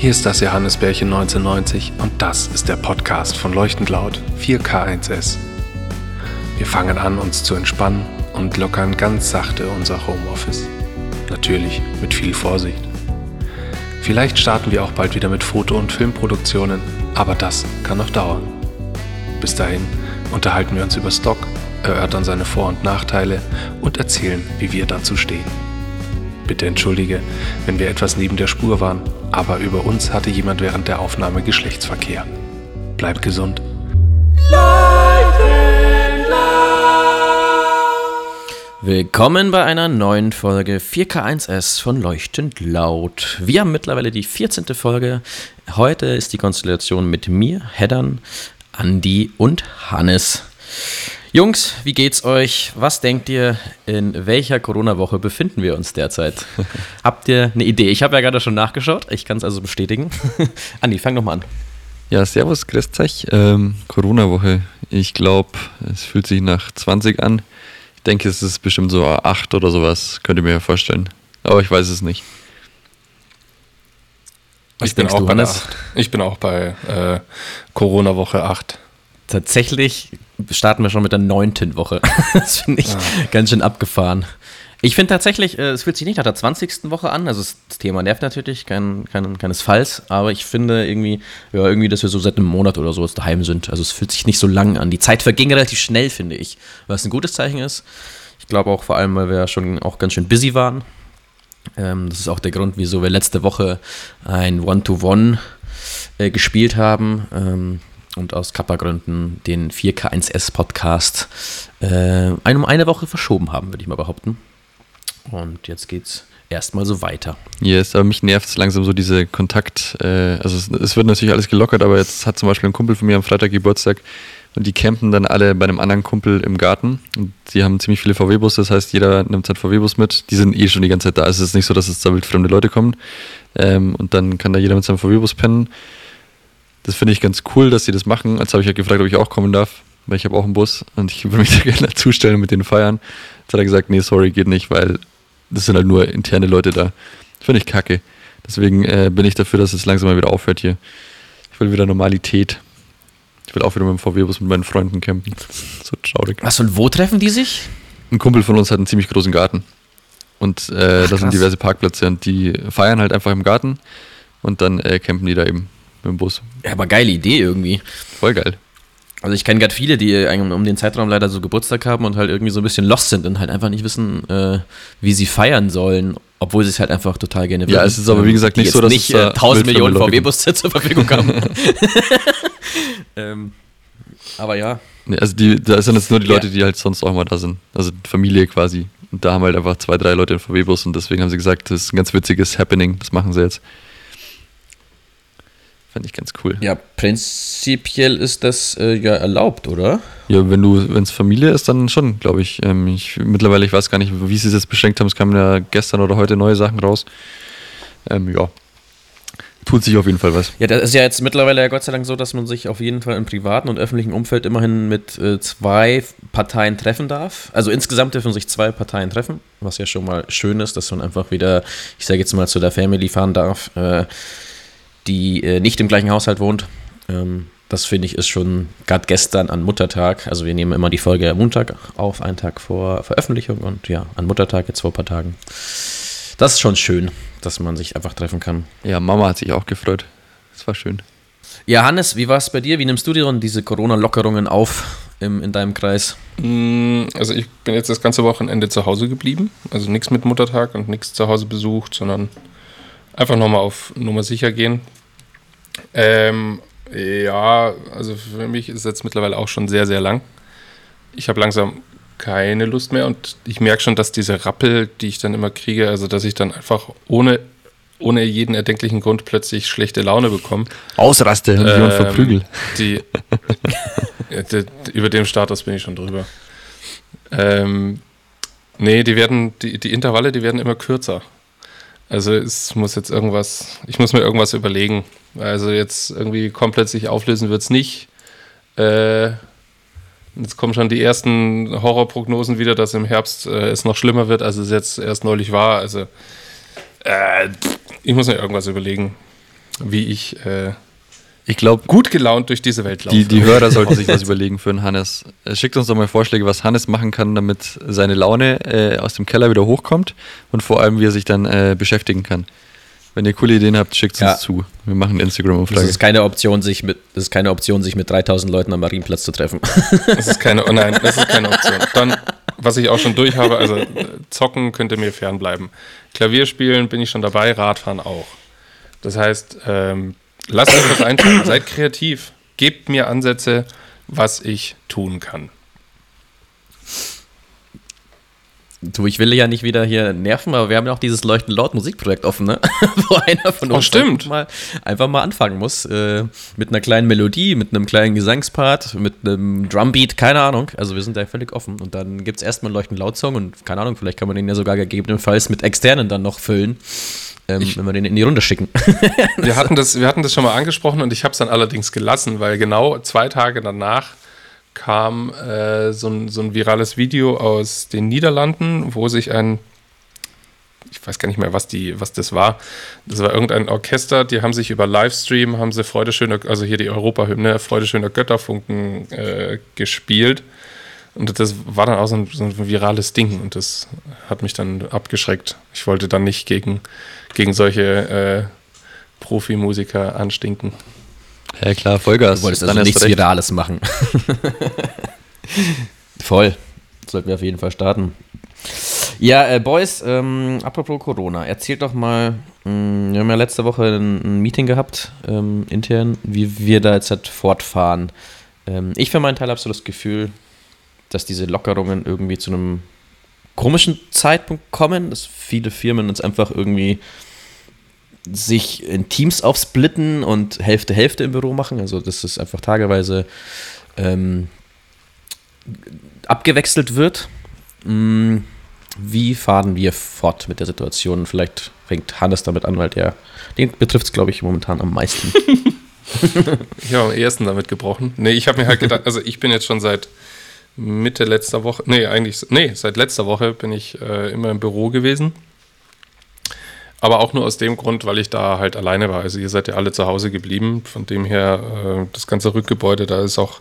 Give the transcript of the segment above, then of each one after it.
Hier ist das Johannesbärchen 1990 und das ist der Podcast von Leuchtend Laut 4K1S. Wir fangen an, uns zu entspannen und lockern ganz sachte unser Homeoffice. Natürlich mit viel Vorsicht. Vielleicht starten wir auch bald wieder mit Foto- und Filmproduktionen, aber das kann noch dauern. Bis dahin unterhalten wir uns über Stock, erörtern seine Vor- und Nachteile und erzählen, wie wir dazu stehen. Bitte entschuldige, wenn wir etwas neben der Spur waren, aber über uns hatte jemand während der Aufnahme Geschlechtsverkehr. Bleib gesund. Willkommen bei einer neuen Folge 4K1S von Leuchtend Laut. Wir haben mittlerweile die 14. Folge. Heute ist die Konstellation mit mir, Heddern, Andi und Hannes. Jungs, wie geht's euch? Was denkt ihr, in welcher Corona-Woche befinden wir uns derzeit? Habt ihr eine Idee? Ich habe ja gerade schon nachgeschaut, ich kann es also bestätigen. Andi, fang doch mal an. Ja, servus, grüßt euch. Ähm, Corona-Woche. Ich glaube, es fühlt sich nach 20 an. Ich denke, es ist bestimmt so 8 oder sowas, könnt ihr mir ja vorstellen. Aber ich weiß es nicht. Ich bin, auch bei 8. ich bin auch bei äh, Corona-Woche 8. Tatsächlich starten wir schon mit der neunten Woche. das finde ich ja. ganz schön abgefahren. Ich finde tatsächlich, äh, es fühlt sich nicht nach der 20. Woche an. Also das Thema nervt natürlich, kein, kein, keinesfalls. Aber ich finde irgendwie, ja, irgendwie, dass wir so seit einem Monat oder so jetzt daheim sind. Also es fühlt sich nicht so lang an. Die Zeit verging relativ schnell, finde ich. Was ein gutes Zeichen ist. Ich glaube auch vor allem, weil wir ja schon auch ganz schön busy waren. Ähm, das ist auch der Grund, wieso wir letzte Woche ein One-to-One äh, gespielt haben. Ähm, und aus Kappa-Gründen den 4K1S-Podcast äh, um eine Woche verschoben haben, würde ich mal behaupten. Und jetzt geht's erstmal so weiter. Yes, aber mich nervt es langsam so diese Kontakt. Äh, also es, es, wird natürlich alles gelockert, aber jetzt hat zum Beispiel ein Kumpel von mir am Freitag Geburtstag und die campen dann alle bei einem anderen Kumpel im Garten. Und die haben ziemlich viele VW-Busse, das heißt, jeder nimmt seinen VW-Bus mit. Die sind eh schon die ganze Zeit da. Also es ist nicht so, dass es da wildfremde Leute kommen. Ähm, und dann kann da jeder mit seinem VW-Bus pennen. Das finde ich ganz cool, dass sie das machen. Jetzt habe ich ja gefragt, ob ich auch kommen darf, weil ich habe auch einen Bus und ich würde mich da gerne dazustellen und mit denen feiern. Jetzt hat er gesagt, nee, sorry, geht nicht, weil das sind halt nur interne Leute da. Finde ich kacke. Deswegen äh, bin ich dafür, dass es langsam mal wieder aufhört hier. Ich will wieder Normalität. Ich will auch wieder mit dem VW-Bus mit meinen Freunden campen. So traurig. Was und wo treffen die sich? Ein Kumpel von uns hat einen ziemlich großen Garten. Und äh, da sind diverse Parkplätze und die feiern halt einfach im Garten und dann äh, campen die da eben mit dem Bus. Ja, aber geile Idee irgendwie. Voll geil. Also ich kenne gerade viele, die um den Zeitraum leider so Geburtstag haben und halt irgendwie so ein bisschen lost sind und halt einfach nicht wissen, äh, wie sie feiern sollen, obwohl sie es halt einfach total gerne würden. Ja, es ist aber wie gesagt nicht so, dass nicht äh, 1000 Millionen VW-Busse zur Verfügung haben. ähm, aber ja. Also die, da sind jetzt nur die Leute, die halt sonst auch mal da sind. Also Familie quasi. Und da haben halt einfach zwei, drei Leute einen VW-Bus und deswegen haben sie gesagt, das ist ein ganz witziges Happening, das machen sie jetzt. Fand ich ganz cool. Ja, prinzipiell ist das äh, ja erlaubt, oder? Ja, wenn du, wenn es Familie ist, dann schon, glaube ich. Ähm, ich. Mittlerweile, ich weiß gar nicht, wie sie es jetzt beschränkt haben. Es kamen ja gestern oder heute neue Sachen raus. Ähm, ja. Tut sich auf jeden Fall was. Ja, das ist ja jetzt mittlerweile ja Gott sei Dank so, dass man sich auf jeden Fall im privaten und öffentlichen Umfeld immerhin mit äh, zwei Parteien treffen darf. Also insgesamt dürfen sich zwei Parteien treffen, was ja schon mal schön ist, dass man einfach wieder, ich sage jetzt mal, zu der Family fahren darf. Äh, die äh, nicht im gleichen Haushalt wohnt. Ähm, das finde ich ist schon gerade gestern an Muttertag. Also wir nehmen immer die Folge am Montag auf, einen Tag vor Veröffentlichung und ja, an Muttertag jetzt vor ein paar Tagen. Das ist schon schön, dass man sich einfach treffen kann. Ja, Mama hat sich auch gefreut. Das war schön. Ja, Hannes, wie war es bei dir? Wie nimmst du dir diese Corona-Lockerungen auf im, in deinem Kreis? Mm, also ich bin jetzt das ganze Wochenende zu Hause geblieben. Also nichts mit Muttertag und nichts zu Hause besucht, sondern einfach nochmal auf Nummer sicher gehen. Ähm, ja, also für mich ist es jetzt mittlerweile auch schon sehr, sehr lang. Ich habe langsam keine Lust mehr und ich merke schon, dass diese Rappel, die ich dann immer kriege, also dass ich dann einfach ohne, ohne jeden erdenklichen Grund plötzlich schlechte Laune bekomme. Ausraste und ähm, verprügel. Die, die, über dem Status bin ich schon drüber. Ähm, nee, die werden, die, die Intervalle, die werden immer kürzer. Also es muss jetzt irgendwas, ich muss mir irgendwas überlegen. Also jetzt irgendwie komplett sich auflösen wird es nicht. Äh, jetzt kommen schon die ersten Horrorprognosen wieder, dass im Herbst äh, es noch schlimmer wird, als es jetzt erst neulich war. Also äh, ich muss mir irgendwas überlegen. wie ich äh, Ich glaube, gut gelaunt durch diese Welt laufe. die, die Hörer sollten sich was überlegen für den Hannes. Äh, Schickt uns doch mal Vorschläge, was Hannes machen kann, damit seine Laune äh, aus dem Keller wieder hochkommt und vor allem, wie er sich dann äh, beschäftigen kann. Wenn ihr coole Ideen habt, schickt es Ja. uns zu. Wir machen eine Das Instagram-Umfrage. ist keine Option, sich mit, das ist keine Option, sich mit 3000 Leuten am Marienplatz zu treffen. Das ist keine, oh nein, das ist keine Option. Dann, was ich auch schon durch habe, also äh, zocken könnte mir fernbleiben. Klavier spielen bin ich schon dabei, Radfahren auch. Das heißt, ähm, lasst euch was einfallen, seid kreativ, gebt mir Ansätze, was ich tun kann. Du, ich will ja nicht wieder hier nerven, aber wir haben ja auch dieses Leuchten laut Musikprojekt offen, ne? Wo einer von Oh, uns stimmt. Mal, einfach mal anfangen muss. Äh, mit einer kleinen Melodie, mit einem kleinen Gesangspart, mit einem Drumbeat, keine Ahnung. Also wir sind da völlig offen. Und dann gibt es erstmal einen Leuchten laut Song und keine Ahnung, vielleicht kann man den ja sogar gegebenenfalls mit externen dann noch füllen. Ähm, wenn wir den in die Runde schicken. Wir hatten das, wir hatten das schon mal angesprochen und ich habe es dann allerdings gelassen, weil genau zwei Tage danach kam äh, so, ein, so ein virales Video aus den Niederlanden, wo sich ein, ich weiß gar nicht mehr, was, die, was das war, das war irgendein Orchester, die haben sich über Livestream, haben sie Freude schöner, also hier die Europahymne, Freude schöner Götterfunken äh, gespielt. Und das war dann auch so ein, so ein virales Ding und das hat mich dann abgeschreckt. Ich wollte dann nicht gegen, gegen solche äh, Profimusiker anstinken. Ja klar, Vollgas. Du wolltest Dann also nichts recht. Virales machen. Voll. Sollten wir auf jeden Fall starten. Ja, äh, Boys, ähm, apropos Corona, erzählt doch mal, mh, wir haben ja letzte Woche ein, ein Meeting gehabt, ähm, intern, wie wir da jetzt halt fortfahren. Ähm, ich für meinen Teil habe so das Gefühl, dass diese Lockerungen irgendwie zu einem komischen Zeitpunkt kommen, dass viele Firmen uns einfach irgendwie sich in Teams aufsplitten und Hälfte Hälfte im Büro machen. Also dass es einfach tageweise ähm, abgewechselt wird. Mm, Wie fahren wir fort mit der Situation? Vielleicht fängt Hannes damit an, weil der, den betrifft es, glaube ich, momentan am meisten. Ich habe am ersten damit gebrochen. Nee, ich habe mir halt gedacht, also ich bin jetzt schon seit Mitte letzter Woche, nee, eigentlich, nee, seit letzter Woche bin ich äh, immer im Büro gewesen. Aber auch nur aus dem Grund, weil ich da halt alleine war. Also ihr seid ja alle zu Hause geblieben. Von dem her, äh, das ganze Rückgebäude, da ist auch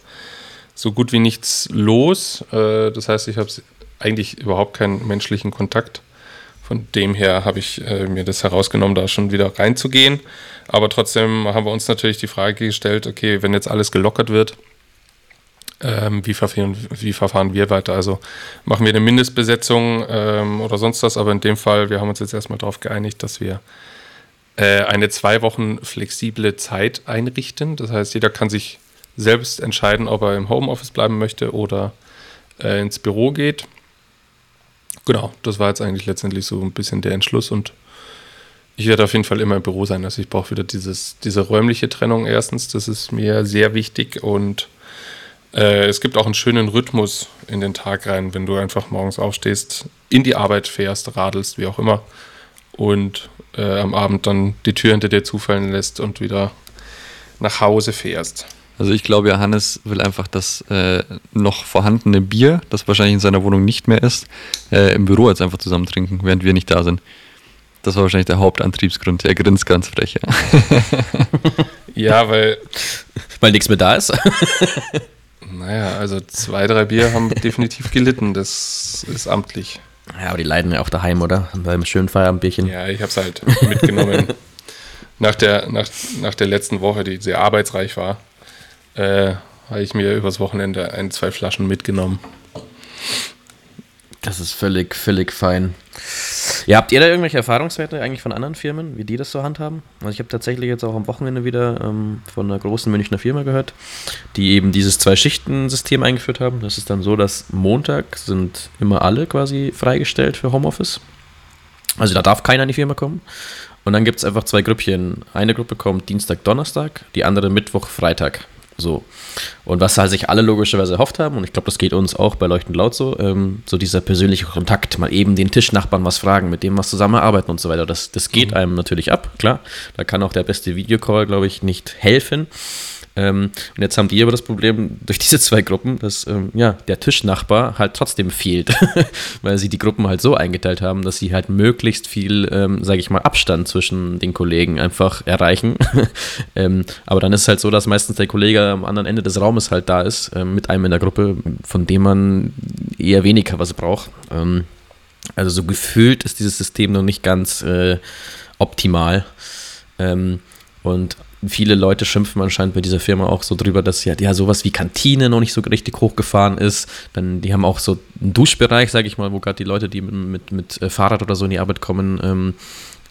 so gut wie nichts los. Äh, das heißt, ich habe eigentlich überhaupt keinen menschlichen Kontakt. Von dem her habe ich äh, mir das herausgenommen, da schon wieder reinzugehen. Aber trotzdem haben wir uns natürlich die Frage gestellt, okay, wenn jetzt alles gelockert wird, ähm, wie, verfahren, wie verfahren wir weiter? Also machen wir eine Mindestbesetzung ähm, oder sonst was, aber in dem Fall, wir haben uns jetzt erstmal darauf geeinigt, dass wir äh, eine zwei Wochen flexible Zeit einrichten. Das heißt, jeder kann sich selbst entscheiden, ob er im Homeoffice bleiben möchte oder äh, ins Büro geht. Genau, das war jetzt eigentlich letztendlich so ein bisschen der Entschluss und ich werde auf jeden Fall immer im Büro sein. Also ich brauche wieder dieses, diese räumliche Trennung erstens, das ist mir sehr wichtig und äh, es gibt auch einen schönen Rhythmus in den Tag rein, wenn du einfach morgens aufstehst, in die Arbeit fährst, radelst, wie auch immer und äh, am Abend dann die Tür hinter dir zufallen lässt und wieder nach Hause fährst. Also ich glaube, Johannes will einfach das äh, noch vorhandene Bier, das wahrscheinlich in seiner Wohnung nicht mehr ist, äh, im Büro jetzt einfach zusammen trinken, während wir nicht da sind. Das war wahrscheinlich der Hauptantriebsgrund. Er grinst ganz frech. Ja. Ja, weil, Weil nichts mehr da ist. naja, also zwei, drei Bier haben definitiv gelitten. Das ist amtlich. Ja, aber die leiden ja auch daheim, oder? Beim schönen Feierabendbierchen. Ja, ich habe es halt mitgenommen. nach, der, nach, nach der letzten Woche, die sehr arbeitsreich war, äh, habe ich mir übers Wochenende ein, zwei Flaschen mitgenommen. Das ist völlig, völlig fein. Ja, habt ihr da irgendwelche Erfahrungswerte eigentlich von anderen Firmen, wie die das so handhaben? Also ich habe tatsächlich jetzt auch am Wochenende wieder ähm, von einer großen Münchner Firma gehört, die eben dieses Zwei-Schichten-System eingeführt haben. Das ist dann so, dass Montag sind immer alle quasi freigestellt für Homeoffice. Also da darf keiner in die Firma kommen. Und dann gibt es einfach zwei Grüppchen. Eine Gruppe kommt Dienstag, Donnerstag, die andere Mittwoch, Freitag. So. Und was halt sich alle logischerweise erhofft haben, und ich glaube, das geht uns auch bei Leuchtend Laut so, ähm, so dieser persönliche Kontakt, mal eben den Tischnachbarn was fragen, mit dem was zusammenarbeiten und so weiter. Das, das geht einem natürlich ab, klar. Da kann auch der beste Videocall, glaube ich, nicht helfen. Ähm, und jetzt haben die aber das Problem durch diese zwei Gruppen, dass ähm, ja, der Tischnachbar halt trotzdem fehlt, weil sie die Gruppen halt so eingeteilt haben, dass sie halt möglichst viel, ähm, sage ich mal, Abstand zwischen den Kollegen einfach erreichen. ähm, aber dann ist es halt so, dass meistens der Kollege am anderen Ende des Raumes halt da ist, mit einem in der Gruppe, von dem man eher weniger was braucht. Also so gefühlt ist dieses System noch nicht ganz äh, optimal. Ähm, und viele Leute schimpfen anscheinend bei dieser Firma auch so drüber, dass ja, ja sowas wie Kantine noch nicht so richtig hochgefahren ist. Dann, die haben auch so einen Duschbereich, sage ich mal, wo gerade die Leute, die mit, mit, mit, äh, Fahrrad oder so in die Arbeit kommen, ähm,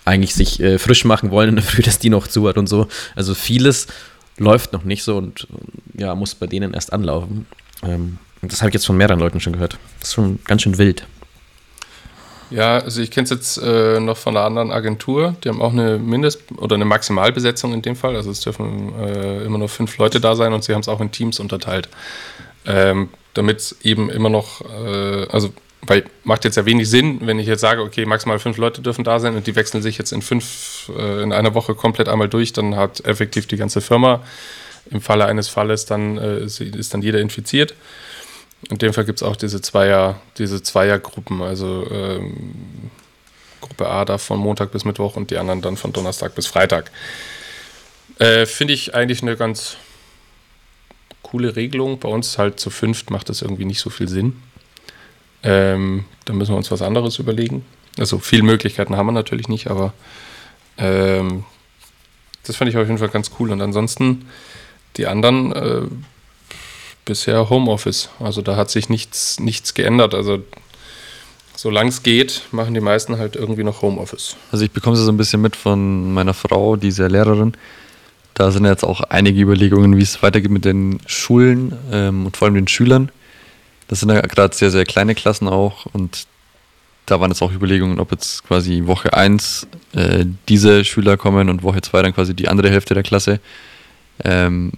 eigentlich sich äh, frisch machen wollen in der Früh, dass die noch zu hat und so. Also vieles läuft noch nicht so und ja, muss bei denen erst anlaufen. Ähm, das habe ich jetzt von mehreren Leuten schon gehört. Das ist schon ganz schön wild. Ja, also ich kenne es jetzt äh, noch von einer anderen Agentur. Die haben auch eine Mindest- oder eine Maximalbesetzung in dem Fall. Also es dürfen äh, immer nur fünf Leute da sein und sie haben es auch in Teams unterteilt. Ähm, Damit es eben immer noch, äh, also weil macht jetzt ja wenig Sinn, wenn ich jetzt sage, okay, maximal fünf Leute dürfen da sein und die wechseln sich jetzt in fünf, äh, in einer Woche komplett einmal durch, dann hat effektiv die ganze Firma im Falle eines Falles dann äh, ist dann jeder infiziert. In dem Fall gibt es auch diese Zweier, diese Zweiergruppen, also ähm, Gruppe A da von Montag bis Mittwoch und die anderen dann von Donnerstag bis Freitag. Äh, Finde ich eigentlich eine ganz coole Regelung. Bei uns halt zu fünft macht das irgendwie nicht so viel Sinn. Ähm, da müssen wir uns was anderes überlegen. Also viele Möglichkeiten haben wir natürlich nicht, aber ähm, das fand ich auf jeden Fall ganz cool. Und ansonsten die anderen äh, bisher Homeoffice. Also da hat sich nichts, nichts geändert. Also solange es geht, machen die meisten halt irgendwie noch Homeoffice. Also ich bekomme es so ein bisschen mit von meiner Frau, die ist ja Lehrerin. Da sind jetzt auch einige Überlegungen, wie es weitergeht mit den Schulen ähm, und vor allem den Schülern. Das sind ja gerade sehr, sehr kleine Klassen auch und da waren jetzt auch Überlegungen, ob jetzt quasi Woche 1 äh, diese Schüler kommen und Woche 2 dann quasi die andere Hälfte der Klasse. Ähm,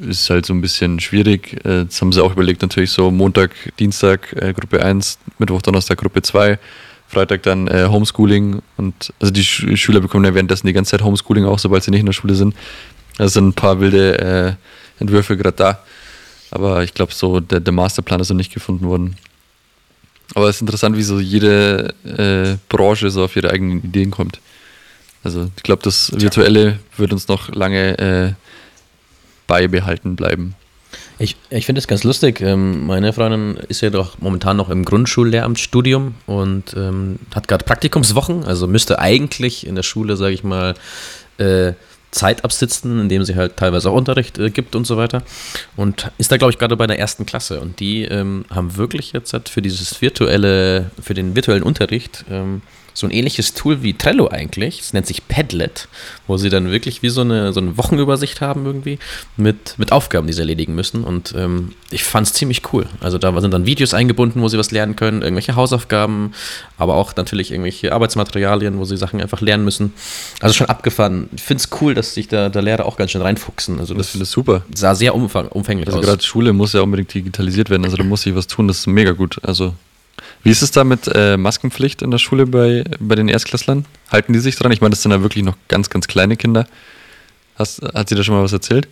ist halt so ein bisschen schwierig. Äh, jetzt haben sie auch überlegt, natürlich so Montag, Dienstag äh, Gruppe 1, Mittwoch, Donnerstag Gruppe 2, Freitag dann äh, Homeschooling und also die Sch Schüler bekommen ja währenddessen die ganze Zeit Homeschooling auch, sobald sie nicht in der Schule sind. Also sind ein paar wilde äh, Entwürfe gerade da. Aber ich glaube, so der, der Masterplan ist noch nicht gefunden worden. Aber es ist interessant, wie so jede äh, Branche so auf ihre eigenen Ideen kommt. Also ich glaube, das Virtuelle wird uns noch lange äh, beibehalten bleiben. Ich, ich finde es ganz lustig. Ähm, meine Freundin ist ja doch momentan noch im Grundschullehramtsstudium und ähm, hat gerade Praktikumswochen, also müsste eigentlich in der Schule, sage ich mal, äh, Zeit absitzen, indem sie halt teilweise auch Unterricht äh, gibt und so weiter. Und ist da, glaube ich, gerade bei der ersten Klasse. Und die ähm, haben wirklich jetzt halt für dieses virtuelle, für den virtuellen Unterricht ähm, so ein ähnliches Tool wie Trello eigentlich. Es nennt sich Padlet, wo sie dann wirklich wie so eine, so eine Wochenübersicht haben irgendwie mit, mit Aufgaben, die sie erledigen müssen. Und ähm, ich fand es ziemlich cool. Also da sind dann Videos eingebunden, wo sie was lernen können, irgendwelche Hausaufgaben, aber auch natürlich irgendwelche Arbeitsmaterialien, wo sie Sachen einfach lernen müssen. Also schon abgefahren. Ich finde es cool, dass sich da der Lehrer auch ganz schön reinfuchsen. Also das, das super. Sah sehr umfang, umfänglich also aus. Also gerade Schule muss ja unbedingt digitalisiert werden. Also da muss sich was tun. Das ist mega gut. Also wie ist es da mit äh, Maskenpflicht in der Schule bei, bei den Erstklässlern? Halten die sich dran? Ich meine, das sind ja wirklich noch ganz, ganz kleine Kinder. Hast, hat sie da schon mal was erzählt?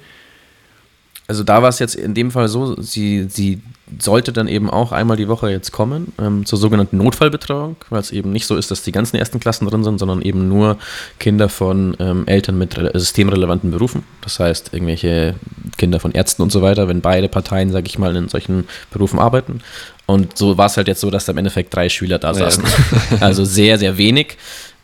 Also da war es jetzt in dem Fall so, sie, sie sollte dann eben auch einmal die Woche jetzt kommen ähm, zur sogenannten Notfallbetreuung, weil es eben nicht so ist, dass die ganzen ersten Klassen drin sind, sondern eben nur Kinder von ähm, Eltern mit systemrelevanten Berufen. Das heißt, irgendwelche Kinder von Ärzten und so weiter, wenn beide Parteien, sage ich mal, in solchen Berufen arbeiten. Und so war es halt jetzt so, dass da im Endeffekt drei Schüler da saßen. Ja. also sehr, sehr wenig.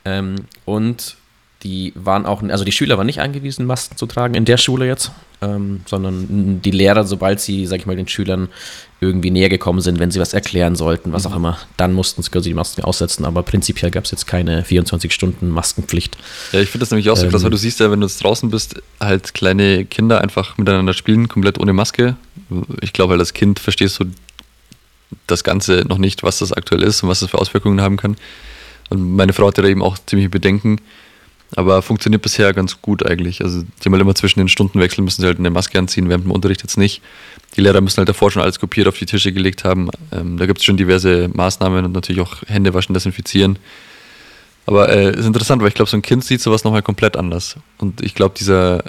Ähm, und die waren auch, also die Schüler waren nicht angewiesen, Masken zu tragen in der Schule jetzt, ähm, sondern die Lehrer, sobald sie, sag ich mal, den Schülern irgendwie näher gekommen sind, wenn sie was erklären sollten, was auch mhm. immer, dann mussten sie die Masken aussetzen. Aber prinzipiell gab es jetzt keine 24-Stunden-Maskenpflicht. Ja, ich finde das nämlich auch so ähm, krass, weil du siehst ja, wenn du jetzt draußen bist, halt kleine Kinder einfach miteinander spielen, komplett ohne Maske. Ich glaube, halt, als Kind verstehst du das Ganze noch nicht, was das aktuell ist und was das für Auswirkungen haben kann. Und meine Frau hatte da eben auch ziemliche Bedenken, aber funktioniert bisher ganz gut eigentlich. Also die haben halt immer zwischen den Stunden wechseln, müssen sie halt eine Maske anziehen, während dem Unterricht jetzt nicht. Die Lehrer müssen halt davor schon alles kopiert auf die Tische gelegt haben. Ähm, da gibt es schon diverse Maßnahmen und natürlich auch Hände waschen, desinfizieren. Aber äh, ist interessant, weil ich glaube, so ein Kind sieht sowas nochmal komplett anders. Und ich glaube, dieser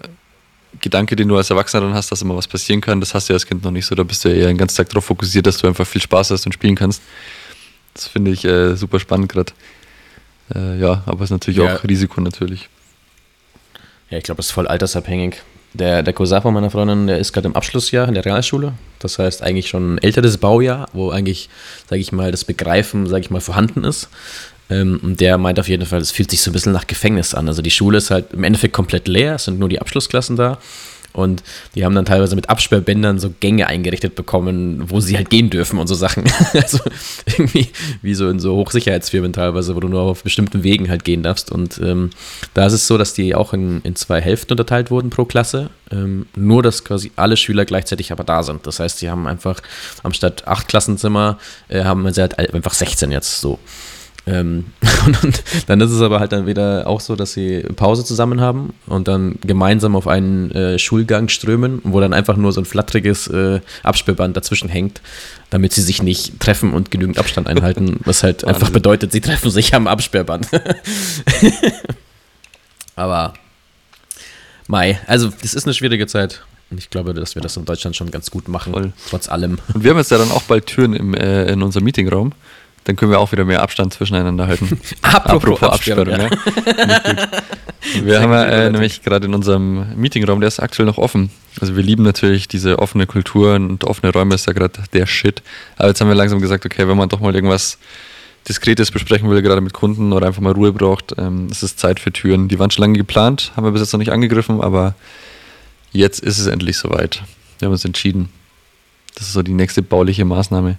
Gedanke, den du als Erwachsener dann hast, dass immer was passieren kann, das hast du ja als Kind noch nicht so. Da bist du ja eher den ganzen Tag darauf fokussiert, dass du einfach viel Spaß hast und spielen kannst. Das finde ich äh, super spannend gerade. Äh, ja, aber es ist natürlich ja. auch Risiko natürlich. Ja, ich glaube, das ist voll altersabhängig. Der, der Cousin von meiner Freundin, der ist gerade im Abschlussjahr in der Realschule. Das heißt eigentlich schon ein älteres Baujahr, wo eigentlich, sage ich mal, das Begreifen, sage ich mal, vorhanden ist. Ähm, und der meint auf jeden Fall, es fühlt sich so ein bisschen nach Gefängnis an. Also die Schule ist halt im Endeffekt komplett leer, es sind nur die Abschlussklassen da. Und die haben dann teilweise mit Absperrbändern so Gänge eingerichtet bekommen, wo sie halt gehen dürfen und so Sachen. also irgendwie wie so in so Hochsicherheitsfirmen teilweise, wo du nur auf bestimmten Wegen halt gehen darfst. Und ähm, da ist es so, dass die auch in, in zwei Hälften unterteilt wurden pro Klasse. Ähm, nur, dass quasi alle Schüler gleichzeitig aber da sind. Das heißt, sie haben einfach anstatt acht Klassenzimmer, äh, haben sie halt einfach 16 jetzt so. Ähm, und dann ist es aber halt dann wieder auch so, dass sie Pause zusammen haben und dann gemeinsam auf einen äh, Schulgang strömen, wo dann einfach nur so ein flatteriges äh, Absperrband dazwischen hängt, damit sie sich nicht treffen und genügend Abstand einhalten, was halt Wahnsinn. einfach bedeutet, sie treffen sich am Absperrband. aber Mai, also das ist eine schwierige Zeit. Und ich glaube, dass wir das in Deutschland schon ganz gut machen, Voll. trotz allem. Und wir haben jetzt ja dann auch bald Türen im, äh, in unserem Meetingraum. Dann können wir auch wieder mehr Abstand zwischeneinander halten. Apropos, Apropos Absperrung. Ja. wir haben ja äh, nämlich gerade in unserem Meetingraum, der ist aktuell noch offen. Also wir lieben natürlich diese offene Kultur und offene Räume ist ja gerade der Shit. Aber jetzt haben wir langsam gesagt, okay, wenn man doch mal irgendwas Diskretes besprechen will, gerade mit Kunden oder einfach mal Ruhe braucht, ähm, es ist Zeit für Türen. Die waren schon lange geplant, haben wir bis jetzt noch nicht angegriffen, aber jetzt ist es endlich soweit. Wir haben uns entschieden. Das ist so die nächste bauliche Maßnahme,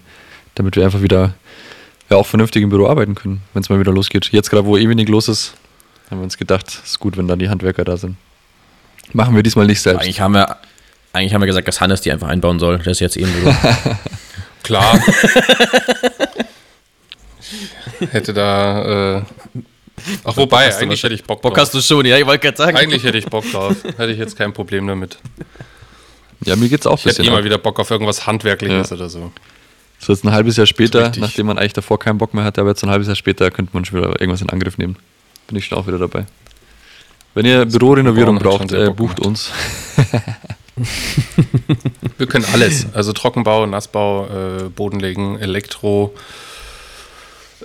damit wir einfach wieder ja auch vernünftig im Büro arbeiten können, wenn es mal wieder losgeht. Jetzt gerade, wo eh wenig los ist, haben wir uns gedacht, es ist gut, wenn dann die Handwerker da sind. Machen wir diesmal nicht selbst. Eigentlich haben wir, eigentlich haben wir gesagt, dass Hannes die einfach einbauen soll. Der ist jetzt eben eh so. Klar. hätte da. Äh, ach, wobei, eigentlich hätte ich Bock drauf. Bock hast du schon, ja, ich wollte gerade sagen. Eigentlich hätte ich Bock drauf. hätte ich jetzt kein Problem damit. Ja, mir geht's auch ein bisschen. Ich hätte immer wieder Bock auf irgendwas Handwerkliches ja. oder so. So jetzt ein halbes Jahr später, nachdem man eigentlich davor keinen Bock mehr hatte, aber jetzt ein halbes Jahr später könnte man schon wieder irgendwas in Angriff nehmen. Bin ich schon auch wieder dabei. Wenn ihr Bürorenovierung braucht, äh, bucht uns. Wir können alles. Also Trockenbau, Nassbau, äh, Bodenlegen, Elektro,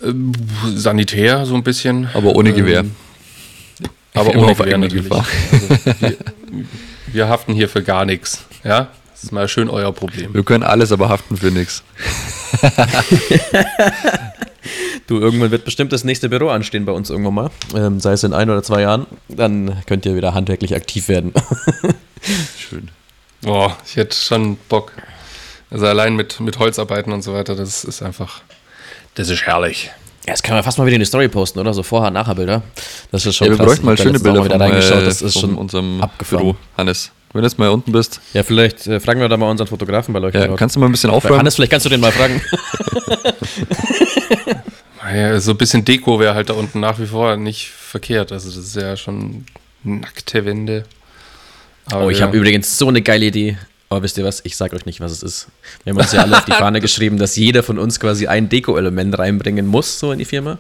äh, Sanitär so ein bisschen. Aber ohne Gewehr. Ähm, aber ohne Gewehr natürlich. Also wir, wir haften hier für gar nichts. Ja, ist mal schön euer Problem. Wir können alles, aber haften für nichts. Du, irgendwann wird bestimmt das nächste Büro anstehen bei uns irgendwann mal. Ähm, sei es in ein oder zwei Jahren. Dann könnt ihr wieder handwerklich aktiv werden. Schön. Boah, ich hätte schon Bock. Also allein mit, mit Holzarbeiten und so weiter, das ist einfach, das ist herrlich. Ja, das kann man fast mal wieder in die Story posten, oder? So Vorher-Nachher-Bilder. Das ist schon ja, wir krass. bräuchten mal schöne Bilder vom, äh, Das ist schon unserem abgefahren. Büro, Hannes. Wenn du jetzt mal unten bist. Ja, vielleicht äh, fragen wir da mal unseren Fotografen bei euch. Ja, kannst du mal ein bisschen aufräumen? Hannes, vielleicht kannst du den mal fragen. ja, so ein bisschen Deko wäre halt da unten nach wie vor nicht verkehrt. Also das ist ja schon nackte Wände. Aber oh, ich ja. habe übrigens so eine geile Idee. Aber wisst ihr was? Ich sag euch nicht, was es ist. Wir haben uns ja alle auf die Fahne geschrieben, dass jeder von uns quasi ein Deko-Element reinbringen muss, so in die Firma.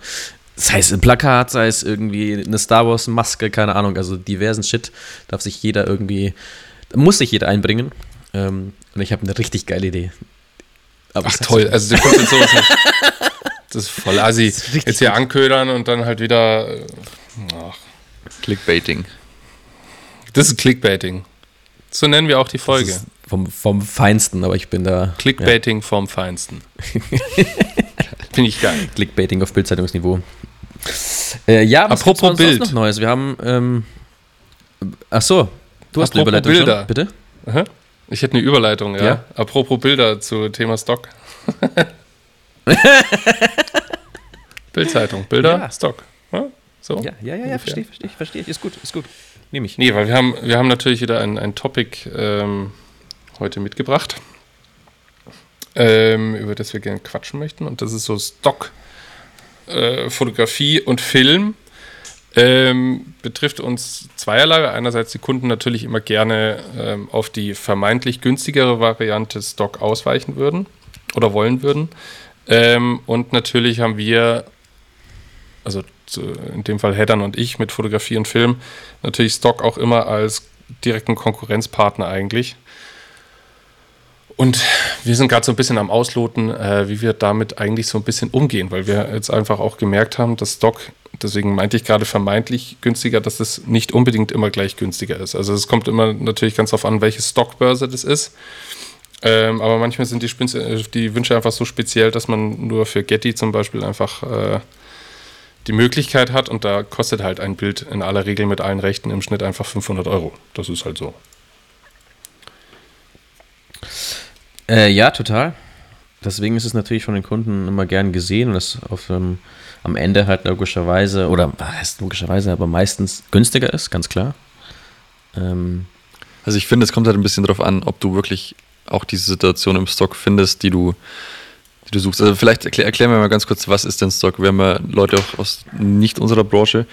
Sei es ein Plakat, sei es irgendwie eine Star Wars-Maske, keine Ahnung, also diversen Shit darf sich jeder irgendwie muss sich jeder einbringen. Ähm, und ich habe eine richtig geile Idee. Aber Ach toll, also du kommst jetzt sowas nicht. Das ist voll assi. Ist jetzt hier anködern und dann halt wieder. Äh, ach. Clickbaiting. Das ist Clickbaiting. So nennen wir auch die Folge. Vom, vom Feinsten, aber ich bin da. Clickbaiting ja. vom Feinsten. Finde ich geil. Clickbaiting auf Bildzeitungsniveau. Äh, ja, was Apropos Bild. noch Neues? Wir haben. Ähm, ach so, Du hast Apropos eine Überleitung Bilder. Schon? Bitte? Aha. Ich hätte eine Überleitung, ja. ja. Apropos Bilder zu Thema Stock. Bildzeitung, Bilder, ja. Stock. Ja, so. ja, ja, ja, ja verstehe, verstehe, verstehe. Ist gut, ist gut. Nehme ich. Nee, weil wir haben, wir haben natürlich wieder ein, ein Topic ähm, heute mitgebracht, ähm, über das wir gerne quatschen möchten. Und das ist so Stock, äh, Fotografie und Film ähm, betrifft uns zweierlei. Einerseits die Kunden natürlich immer gerne ähm, auf die vermeintlich günstigere Variante Stock ausweichen würden oder wollen würden. Ähm, und natürlich haben wir, also in dem Fall Heddern und ich mit Fotografie und Film, natürlich Stock auch immer als direkten Konkurrenzpartner eigentlich. Und wir sind gerade so ein bisschen am Ausloten, äh, wie wir damit eigentlich so ein bisschen umgehen, weil wir jetzt einfach auch gemerkt haben, dass Stock, deswegen meinte ich gerade vermeintlich günstiger, dass es nicht unbedingt immer gleich günstiger ist. Also es kommt immer natürlich ganz darauf an, welche Stockbörse das ist. Ähm, aber manchmal sind die, äh, die, Wünsche einfach so speziell, dass man nur für Getty zum Beispiel einfach äh, die Möglichkeit hat und da kostet halt ein Bild in aller Regel mit allen Rechten im Schnitt einfach 500 Euro. Das ist halt so. Äh, ja, total. Deswegen ist es natürlich von den Kunden immer gern gesehen und das auf, ähm, am Ende halt logischerweise, oder heißt logischerweise, aber meistens günstiger ist, ganz klar. Ähm, also ich finde, es kommt halt ein bisschen darauf an, ob du wirklich auch diese Situation im Stock findest, die du, die du suchst. Also vielleicht erklär, erklären wir mal ganz kurz, was ist denn Stock? Wir haben ja Leute auch aus nicht unserer Branche.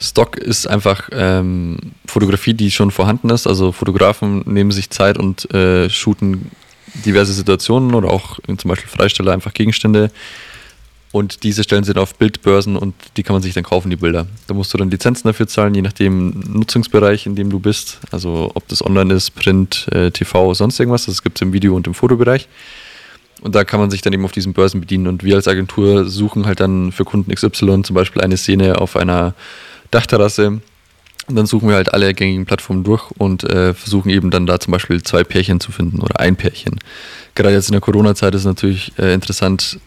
Stock ist einfach ähm, Fotografie, die schon vorhanden ist. Also Fotografen nehmen sich Zeit und äh, shooten diverse Situationen oder auch zum Beispiel Freisteller einfach Gegenstände. Und diese stellen sie dann auf Bildbörsen und die kann man sich dann kaufen, die Bilder. Da musst du dann Lizenzen dafür zahlen, je nachdem Nutzungsbereich, in dem du bist. Also ob das online ist, Print, äh, TV, sonst irgendwas. Das gibt es im Video- und im Fotobereich. Und da kann man sich dann eben auf diesen Börsen bedienen. Und wir als Agentur suchen halt dann für Kunden XY zum Beispiel eine Szene auf einer Dachterrasse und dann suchen wir halt alle gängigen Plattformen durch und äh, versuchen eben dann da zum Beispiel zwei Pärchen zu finden oder ein Pärchen. Gerade jetzt in der Corona-Zeit ist es natürlich äh, interessant,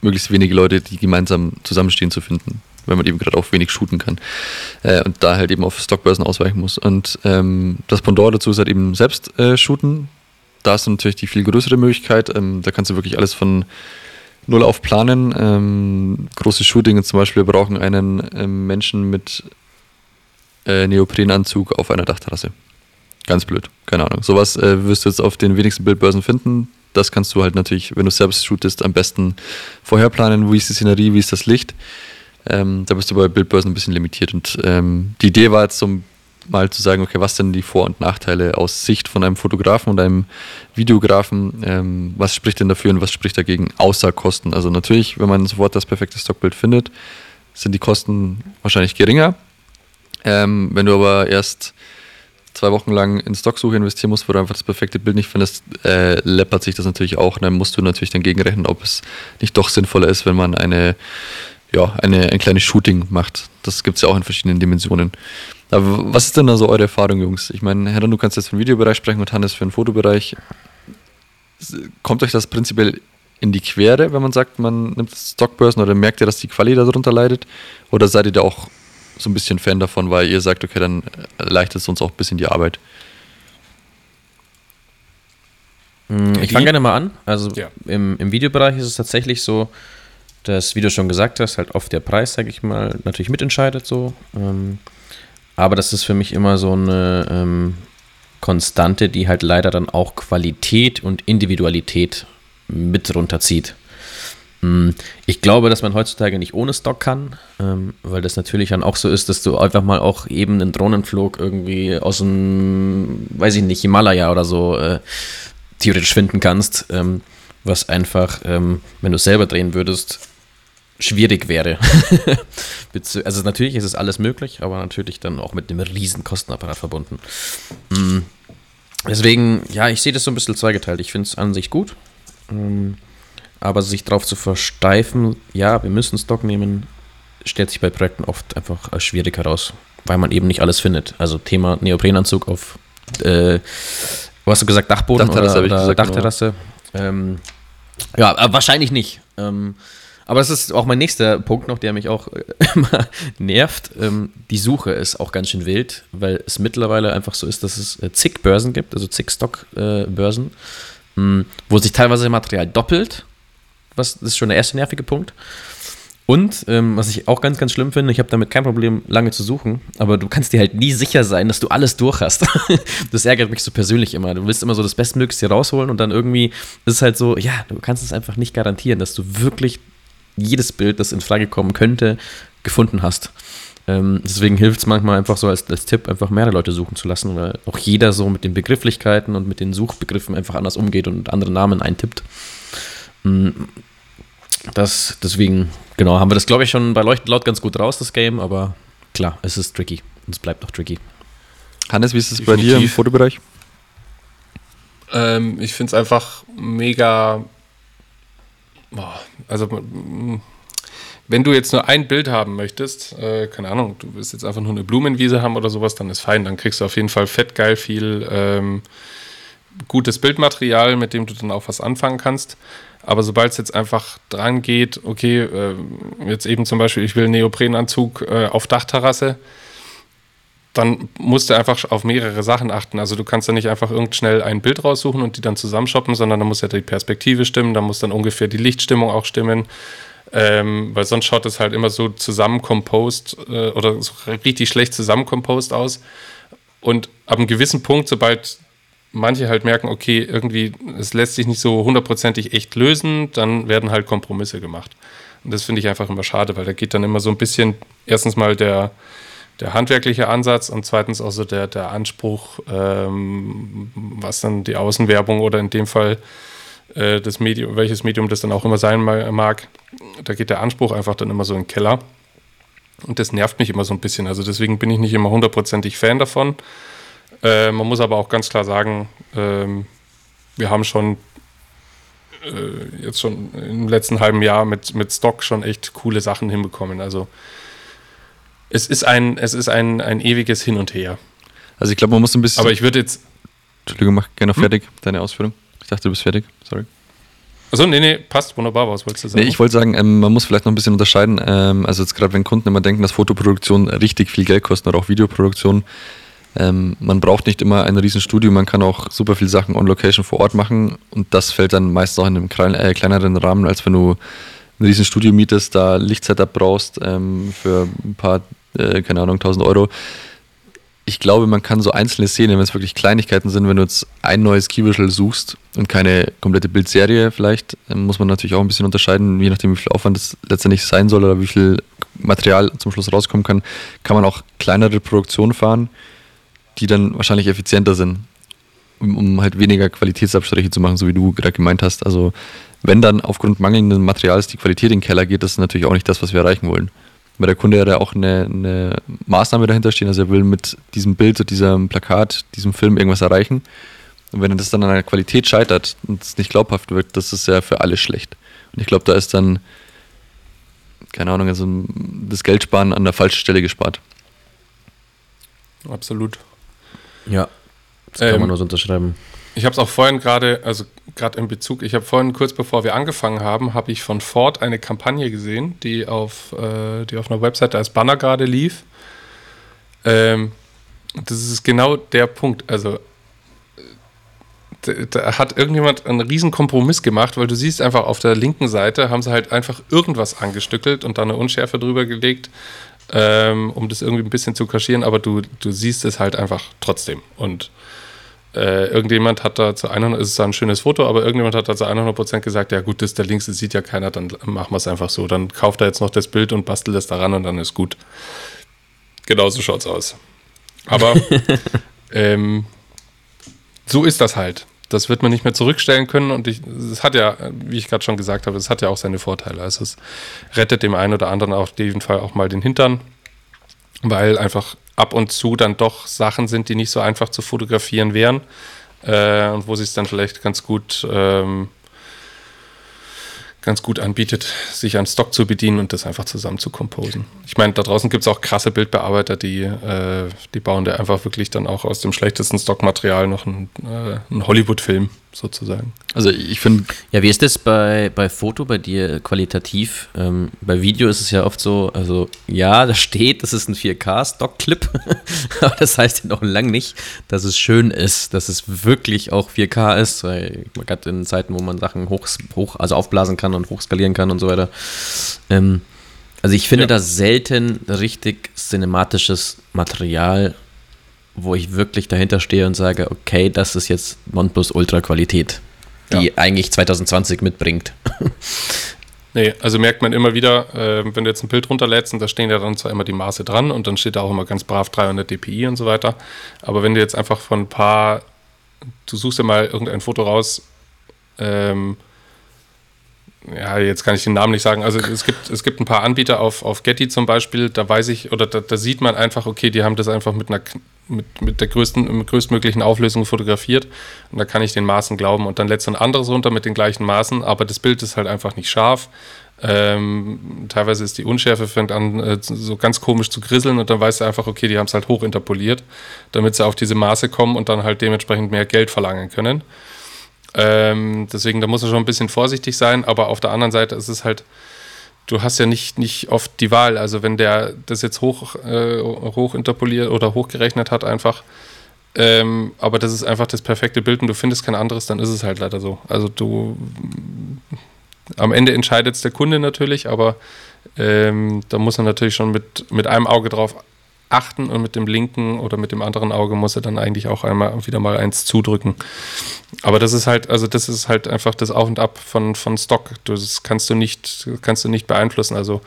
möglichst wenige Leute, die gemeinsam zusammenstehen, zu finden, weil man eben gerade auch wenig shooten kann äh, und da halt eben auf Stockbörsen ausweichen muss. Und ähm, das Pendant dazu ist halt eben selbst äh, shooten. Da ist natürlich die viel größere Möglichkeit. Ähm, da kannst du wirklich alles von null auf planen. Ähm, große Shootings zum Beispiel brauchen einen ähm, Menschen mit äh, Neoprenanzug auf einer Dachterrasse. Ganz blöd, keine Ahnung. Sowas äh, wirst du jetzt auf den wenigsten Bildbörsen finden. Das kannst du halt natürlich, wenn du selbst shootest, am besten vorher planen. Wie ist die Szenerie, wie ist das Licht? Ähm, da bist du bei Bildbörsen ein bisschen limitiert. Und ähm, die Idee war jetzt so mal zu sagen, okay, was sind die Vor- und Nachteile aus Sicht von einem Fotografen und einem Videografen? Ähm, was spricht denn dafür und was spricht dagegen, außer Kosten? Also natürlich, wenn man sofort das perfekte Stockbild findet, sind die Kosten wahrscheinlich geringer. Ähm, wenn du aber erst zwei Wochen lang in Stocksuche investieren musst, wo du einfach das perfekte Bild nicht findest, äh, läppert sich das natürlich auch. Und dann musst du natürlich dann gegenrechnen, ob es nicht doch sinnvoller ist, wenn man eine, ja, eine, ein kleines Shooting macht. Das gibt es ja auch in verschiedenen Dimensionen. Aber was ist denn da so eure Erfahrung, Jungs? Ich meine, Herr, du kannst jetzt für den Videobereich sprechen und Hannes für den Fotobereich. Kommt euch das prinzipiell in die Quere, wenn man sagt, man nimmt Stockbörsen oder merkt ihr, dass die Quali darunter leidet? Oder seid ihr da auch so ein bisschen Fan davon, weil ihr sagt, okay, dann erleichtert es uns auch ein bisschen die Arbeit. Hm, ich fange gerne mal an. Also ja. im, im Videobereich ist es tatsächlich so, dass, wie du schon gesagt hast, halt oft der Preis, sage ich mal, natürlich mitentscheidet so. Ähm, aber das ist für mich immer so eine ähm, Konstante, die halt leider dann auch Qualität und Individualität mit runterzieht. Mm, ich glaube, dass man heutzutage nicht ohne Stock kann, ähm, weil das natürlich dann auch so ist, dass du einfach mal auch eben einen Drohnenflug irgendwie aus dem, weiß ich nicht, Himalaya oder so äh, theoretisch finden kannst, ähm, was einfach, ähm, wenn du es selber drehen würdest, schwierig wäre. also natürlich ist es alles möglich, aber natürlich dann auch mit einem riesen Kostenapparat verbunden. Mm, deswegen, ja, ich sehe das so ein bisschen zweigeteilt. Ich finde es an sich gut. Ähm, aber sich darauf zu versteifen, ja, wir müssen Stock nehmen, stellt sich bei Projekten oft einfach als schwierig heraus, weil man eben nicht alles findet. Also Thema Neoprenanzug auf, äh, hast du gesagt, Dachboden Dachterrasse, oder, oder gesagt, genau. Dachterrasse? Genau. Ähm, ja, äh, wahrscheinlich nicht. Ähm, aber das ist auch mein nächster Punkt noch, der mich auch immer nervt. Ähm, die Suche ist auch ganz schön wild, weil es mittlerweile einfach so ist, dass es äh, zig Börsen gibt, also zig Stockbörsen, äh, wo sich teilweise Material doppelt was das ist schon der erste nervige Punkt. Und ähm, was ich auch ganz, ganz schlimm finde, ich habe damit kein Problem, lange zu suchen, aber du kannst dir halt nie sicher sein, dass du alles durch hast. das ärgert mich so persönlich immer. Du willst immer so das Bestmöglichste rausholen und dann irgendwie ist es halt so, ja, du kannst es einfach nicht garantieren, dass du wirklich jedes Bild, das in Frage kommen könnte, gefunden hast. Ähm, deswegen hilft es manchmal einfach so als, als Tipp, einfach mehrere Leute suchen zu lassen, weil auch jeder so mit den Begrifflichkeiten und mit den Suchbegriffen einfach anders umgeht und andere Namen eintippt. Mm, das, deswegen, genau, haben wir das, glaube ich, schon bei Leuchten laut ganz gut raus, das Game, aber klar, es ist tricky. Und es bleibt noch tricky. Hannes, wie ist es bei dir im Fotobereich? Ähm, ich finde es einfach mega. Also, wenn du jetzt nur ein Bild haben möchtest, äh, keine Ahnung, du willst jetzt einfach nur eine Blumenwiese haben oder sowas, dann ist fein. Dann kriegst du auf jeden Fall fett geil viel ähm, gutes Bildmaterial, mit dem du dann auch was anfangen kannst. Aber sobald es jetzt einfach dran geht, okay, äh, jetzt eben zum Beispiel, ich will einen Neoprenanzug äh, auf Dachterrasse, dann musst du einfach auf mehrere Sachen achten. Also du kannst ja nicht einfach irgend schnell ein Bild raussuchen und die dann zusammenshoppen, sondern da muss ja die Perspektive stimmen, da muss dann ungefähr die Lichtstimmung auch stimmen. Ähm, weil sonst schaut es halt immer so zusammenkompost äh, oder so richtig schlecht zusammenkompost aus. Und ab einem gewissen Punkt, sobald manche halt merken, okay, irgendwie, es lässt sich nicht so hundertprozentig echt lösen, dann werden halt Kompromisse gemacht. Und das finde ich einfach immer schade, weil da geht dann immer so ein bisschen, erstens mal der, der handwerkliche Ansatz und zweitens auch so der, der Anspruch, ähm, was dann die Außenwerbung oder in dem Fall äh, das Medium, welches Medium das dann auch immer sein mag, da geht der Anspruch einfach dann immer so in den Keller. Und das nervt mich immer so ein bisschen. Also deswegen bin ich nicht immer hundertprozentig Fan davon. Äh, man muss aber auch ganz klar sagen, ähm, wir haben schon äh, jetzt schon im letzten halben Jahr mit, mit Stock schon echt coole Sachen hinbekommen. Also es ist ein, es ist ein, ein ewiges Hin und Her. Also ich glaube, man muss ein bisschen. Aber ich würde jetzt. Entschuldigung, mach gerne noch hm? fertig, deine Ausführung. Ich dachte, du bist fertig. Sorry. Achso, nee, nee, passt wunderbar. Was wolltest du sagen? Nee, ich wollte sagen, ähm, man muss vielleicht noch ein bisschen unterscheiden. Ähm, also, jetzt gerade, wenn Kunden immer denken, dass Fotoproduktion richtig viel Geld kostet oder auch Videoproduktion. Ähm, man braucht nicht immer ein Riesenstudio, man kann auch super viele Sachen on Location vor Ort machen und das fällt dann meist auch in einem äh, kleineren Rahmen, als wenn du ein Riesenstudio mietest, da Lichtsetup brauchst ähm, für ein paar äh, keine Ahnung, 1000 Euro. Ich glaube, man kann so einzelne Szenen, wenn es wirklich Kleinigkeiten sind, wenn du jetzt ein neues Keyvisual suchst und keine komplette Bildserie vielleicht, muss man natürlich auch ein bisschen unterscheiden, je nachdem, wie viel Aufwand es letztendlich sein soll oder wie viel Material zum Schluss rauskommen kann, kann man auch kleinere Produktionen fahren, die dann wahrscheinlich effizienter sind, um, um halt weniger Qualitätsabstriche zu machen, so wie du gerade gemeint hast. Also wenn dann aufgrund mangelnden Materials die Qualität in den Keller geht, das ist natürlich auch nicht das, was wir erreichen wollen weil der Kunde ja da auch eine, eine, Maßnahme dahinter stehen. Also er will mit diesem Bild, diesem Plakat, diesem Film irgendwas erreichen. Und wenn das dann an der Qualität scheitert und es nicht glaubhaft wirkt, das ist ja für alle schlecht. Und ich glaube, da ist dann, keine Ahnung, also das Geldsparen an der falschen Stelle gespart. Absolut. Ja, das kann ähm, man nur so unterschreiben. Ich habe es auch vorhin gerade, also gerade in Bezug, ich habe vorhin kurz bevor wir angefangen haben, habe ich von Ford eine Kampagne gesehen, die auf, äh, die auf einer Webseite als Banner gerade lief. Ähm, das ist genau der Punkt. Also da, da, hat irgendjemand einen riesen Kompromiss gemacht, weil du siehst einfach auf der linken Seite haben sie halt einfach irgendwas angestückelt und dann eine Unschärfe drüber gelegt, ähm, um das irgendwie ein bisschen zu kaschieren, aber du, du siehst es halt einfach trotzdem. Und äh, irgendjemand hat da zu 100, es ist ein schönes Foto, aber irgendjemand hat da zu 100% gesagt, ja gut, das ist der links, das sieht ja keiner, dann machen wir es einfach so. Dann kauft er jetzt noch das Bild und bastelt es daran und dann ist gut. Genauso schaut es aus. Aber ähm, so ist das halt. Das wird man nicht mehr zurückstellen können und es hat ja, wie ich gerade schon gesagt habe, es hat ja auch seine Vorteile. Also es rettet dem einen oder anderen auf jeden Fall auch mal den Hintern, weil einfach ab und zu dann doch Sachen sind, die nicht so einfach zu fotografieren wären äh, und wo sich es dann vielleicht ganz gut ähm, ganz gut anbietet, sich an Stock zu bedienen und das einfach zusammen zu komposen. Ich meine, da draußen gibt es auch krasse Bildbearbeiter, die, äh, die bauen da einfach wirklich dann auch aus dem schlechtesten Stockmaterial noch einen, äh, einen Hollywood-Film sozusagen. Also ich finde. Ja, wie ist das bei, bei Foto bei dir qualitativ? Ähm, bei Video ist es ja oft so, also ja, da steht, das ist ein 4K-Stock-Clip, aber das heißt ja noch lang nicht, dass es schön ist, dass es wirklich auch 4K ist, weil gerade in Zeiten, wo man Sachen hoch, hoch also aufblasen kann und hochskalieren kann und so weiter. Ähm, also ich finde ja. da selten richtig cinematisches Material wo ich wirklich dahinter stehe und sage, okay, das ist jetzt OnePlus Ultra Qualität, die ja. eigentlich 2020 mitbringt. Nee, also merkt man immer wieder, äh, wenn du jetzt ein Bild runterlädst und da stehen ja dann zwar immer die Maße dran und dann steht da auch immer ganz brav 300 dpi und so weiter, aber wenn du jetzt einfach von ein paar, du suchst dir mal irgendein Foto raus, ähm, ja, jetzt kann ich den Namen nicht sagen. Also es gibt, es gibt ein paar Anbieter auf, auf Getty zum Beispiel, da weiß ich, oder da, da sieht man einfach, okay, die haben das einfach mit einer mit, mit der größten, mit größtmöglichen Auflösung fotografiert und da kann ich den Maßen glauben und dann lädt so ein anderes runter mit den gleichen Maßen, aber das Bild ist halt einfach nicht scharf. Ähm, teilweise ist die Unschärfe, fängt an äh, so ganz komisch zu grisseln und dann weißt du einfach, okay, die haben es halt hochinterpoliert, damit sie auf diese Maße kommen und dann halt dementsprechend mehr Geld verlangen können. Ähm, deswegen, da muss er schon ein bisschen vorsichtig sein, aber auf der anderen Seite ist es halt, du hast ja nicht, nicht oft die Wahl. Also wenn der das jetzt hoch, äh, hoch interpoliert oder hochgerechnet hat, einfach, ähm, aber das ist einfach das perfekte Bild und du findest kein anderes, dann ist es halt leider so. Also du am Ende entscheidet es der Kunde natürlich, aber ähm, da muss er natürlich schon mit, mit einem Auge drauf achten und mit dem linken oder mit dem anderen Auge muss er dann eigentlich auch einmal wieder mal eins zudrücken. Aber das ist halt, also das ist halt einfach das Auf und Ab von, von Stock. Das kannst du nicht, kannst du nicht beeinflussen. Also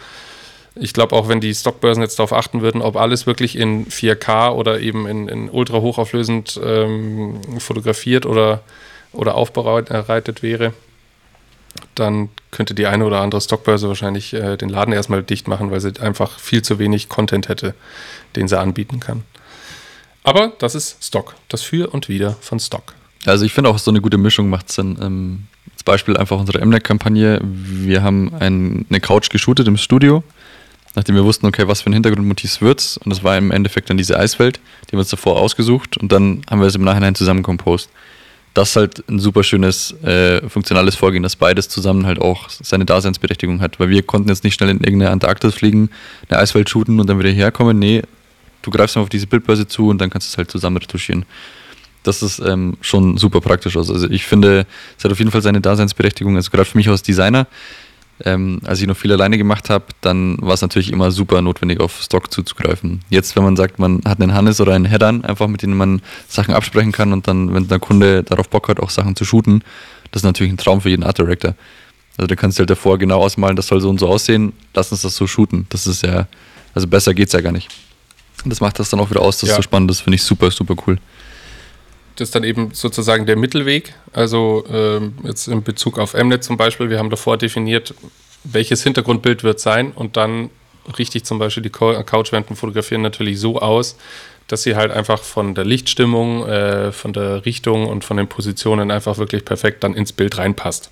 ich glaube auch, wenn die Stockbörsen jetzt darauf achten würden, ob alles wirklich in 4K oder eben in, in ultra hochauflösend ähm, fotografiert oder, oder aufbereitet wäre, dann könnte die eine oder andere Stockbörse wahrscheinlich äh, den Laden erstmal dicht machen, weil sie einfach viel zu wenig Content hätte, den sie anbieten kann. Aber das ist Stock, das Für und Wider von Stock. Also ich finde auch so eine gute Mischung macht Sinn. Ähm, als Beispiel einfach unsere MNEC-Kampagne. Wir haben ein, eine Couch geshootet im Studio, nachdem wir wussten, okay, was für ein Hintergrundmotiv wird's. Und das war im Endeffekt dann diese Eiswelt, die wir uns davor ausgesucht und dann haben wir es im Nachhinein zusammen composed das ist halt ein super schönes äh, funktionales Vorgehen, dass beides zusammen halt auch seine Daseinsberechtigung hat. Weil wir konnten jetzt nicht schnell in irgendeine Antarktis fliegen, eine Eiswelt shooten und dann wieder herkommen. Nee, du greifst mal auf diese Bildbörse zu und dann kannst du es halt zusammen retuschieren. Das ist ähm, schon super praktisch. Also ich finde, es hat auf jeden Fall seine Daseinsberechtigung. Also gerade für mich als Designer ähm, als ich noch viel alleine gemacht habe, dann war es natürlich immer super notwendig, auf Stock zuzugreifen. Jetzt, wenn man sagt, man hat einen Hannes oder einen Headern, einfach mit denen man Sachen absprechen kann und dann, wenn der Kunde darauf Bock hat, auch Sachen zu shooten, das ist natürlich ein Traum für jeden Art Director. Also da kannst du halt davor genau ausmalen, das soll so und so aussehen, lass uns das so shooten. Das ist ja, also besser geht's ja gar nicht. Und das macht das dann auch wieder aus, das ja. ist so spannend, das finde ich super, super cool das ist dann eben sozusagen der Mittelweg. Also ähm, jetzt in Bezug auf Mnet zum Beispiel, wir haben davor definiert, welches Hintergrundbild wird sein und dann richtig zum Beispiel die Couchwänden fotografieren natürlich so aus, dass sie halt einfach von der Lichtstimmung, äh, von der Richtung und von den Positionen einfach wirklich perfekt dann ins Bild reinpasst.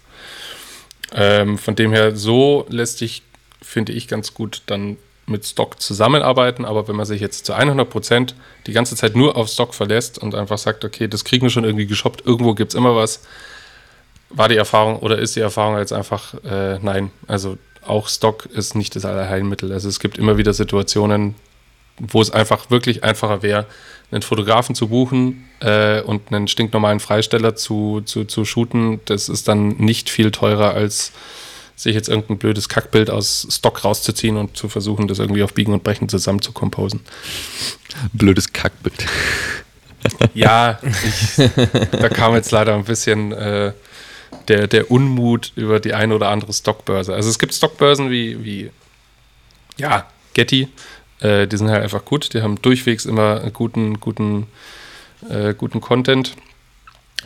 Ähm, von dem her, so lässt sich, finde ich, ganz gut dann mit Stock zusammenarbeiten, aber wenn man sich jetzt zu 100 Prozent die ganze Zeit nur auf Stock verlässt und einfach sagt, okay, das kriegen wir schon irgendwie geshoppt, irgendwo gibt es immer was, war die Erfahrung oder ist die Erfahrung jetzt einfach äh, nein. Also auch Stock ist nicht das Allerheilmittel. Also es gibt immer wieder Situationen, wo es einfach wirklich einfacher wäre, einen Fotografen zu buchen äh, und einen stinknormalen Freisteller zu, zu, zu shooten. Das ist dann nicht viel teurer als sich jetzt irgendein blödes Kackbild aus Stock rauszuziehen und zu versuchen, das irgendwie auf Biegen und Brechen zusammen zu komposen. Blödes Kackbild. Ja, ich, da kam jetzt leider ein bisschen äh, der, der Unmut über die eine oder andere Stockbörse. Also es gibt Stockbörsen wie, wie ja, Getty, äh, die sind halt einfach gut, die haben durchwegs immer guten, guten, äh, guten Content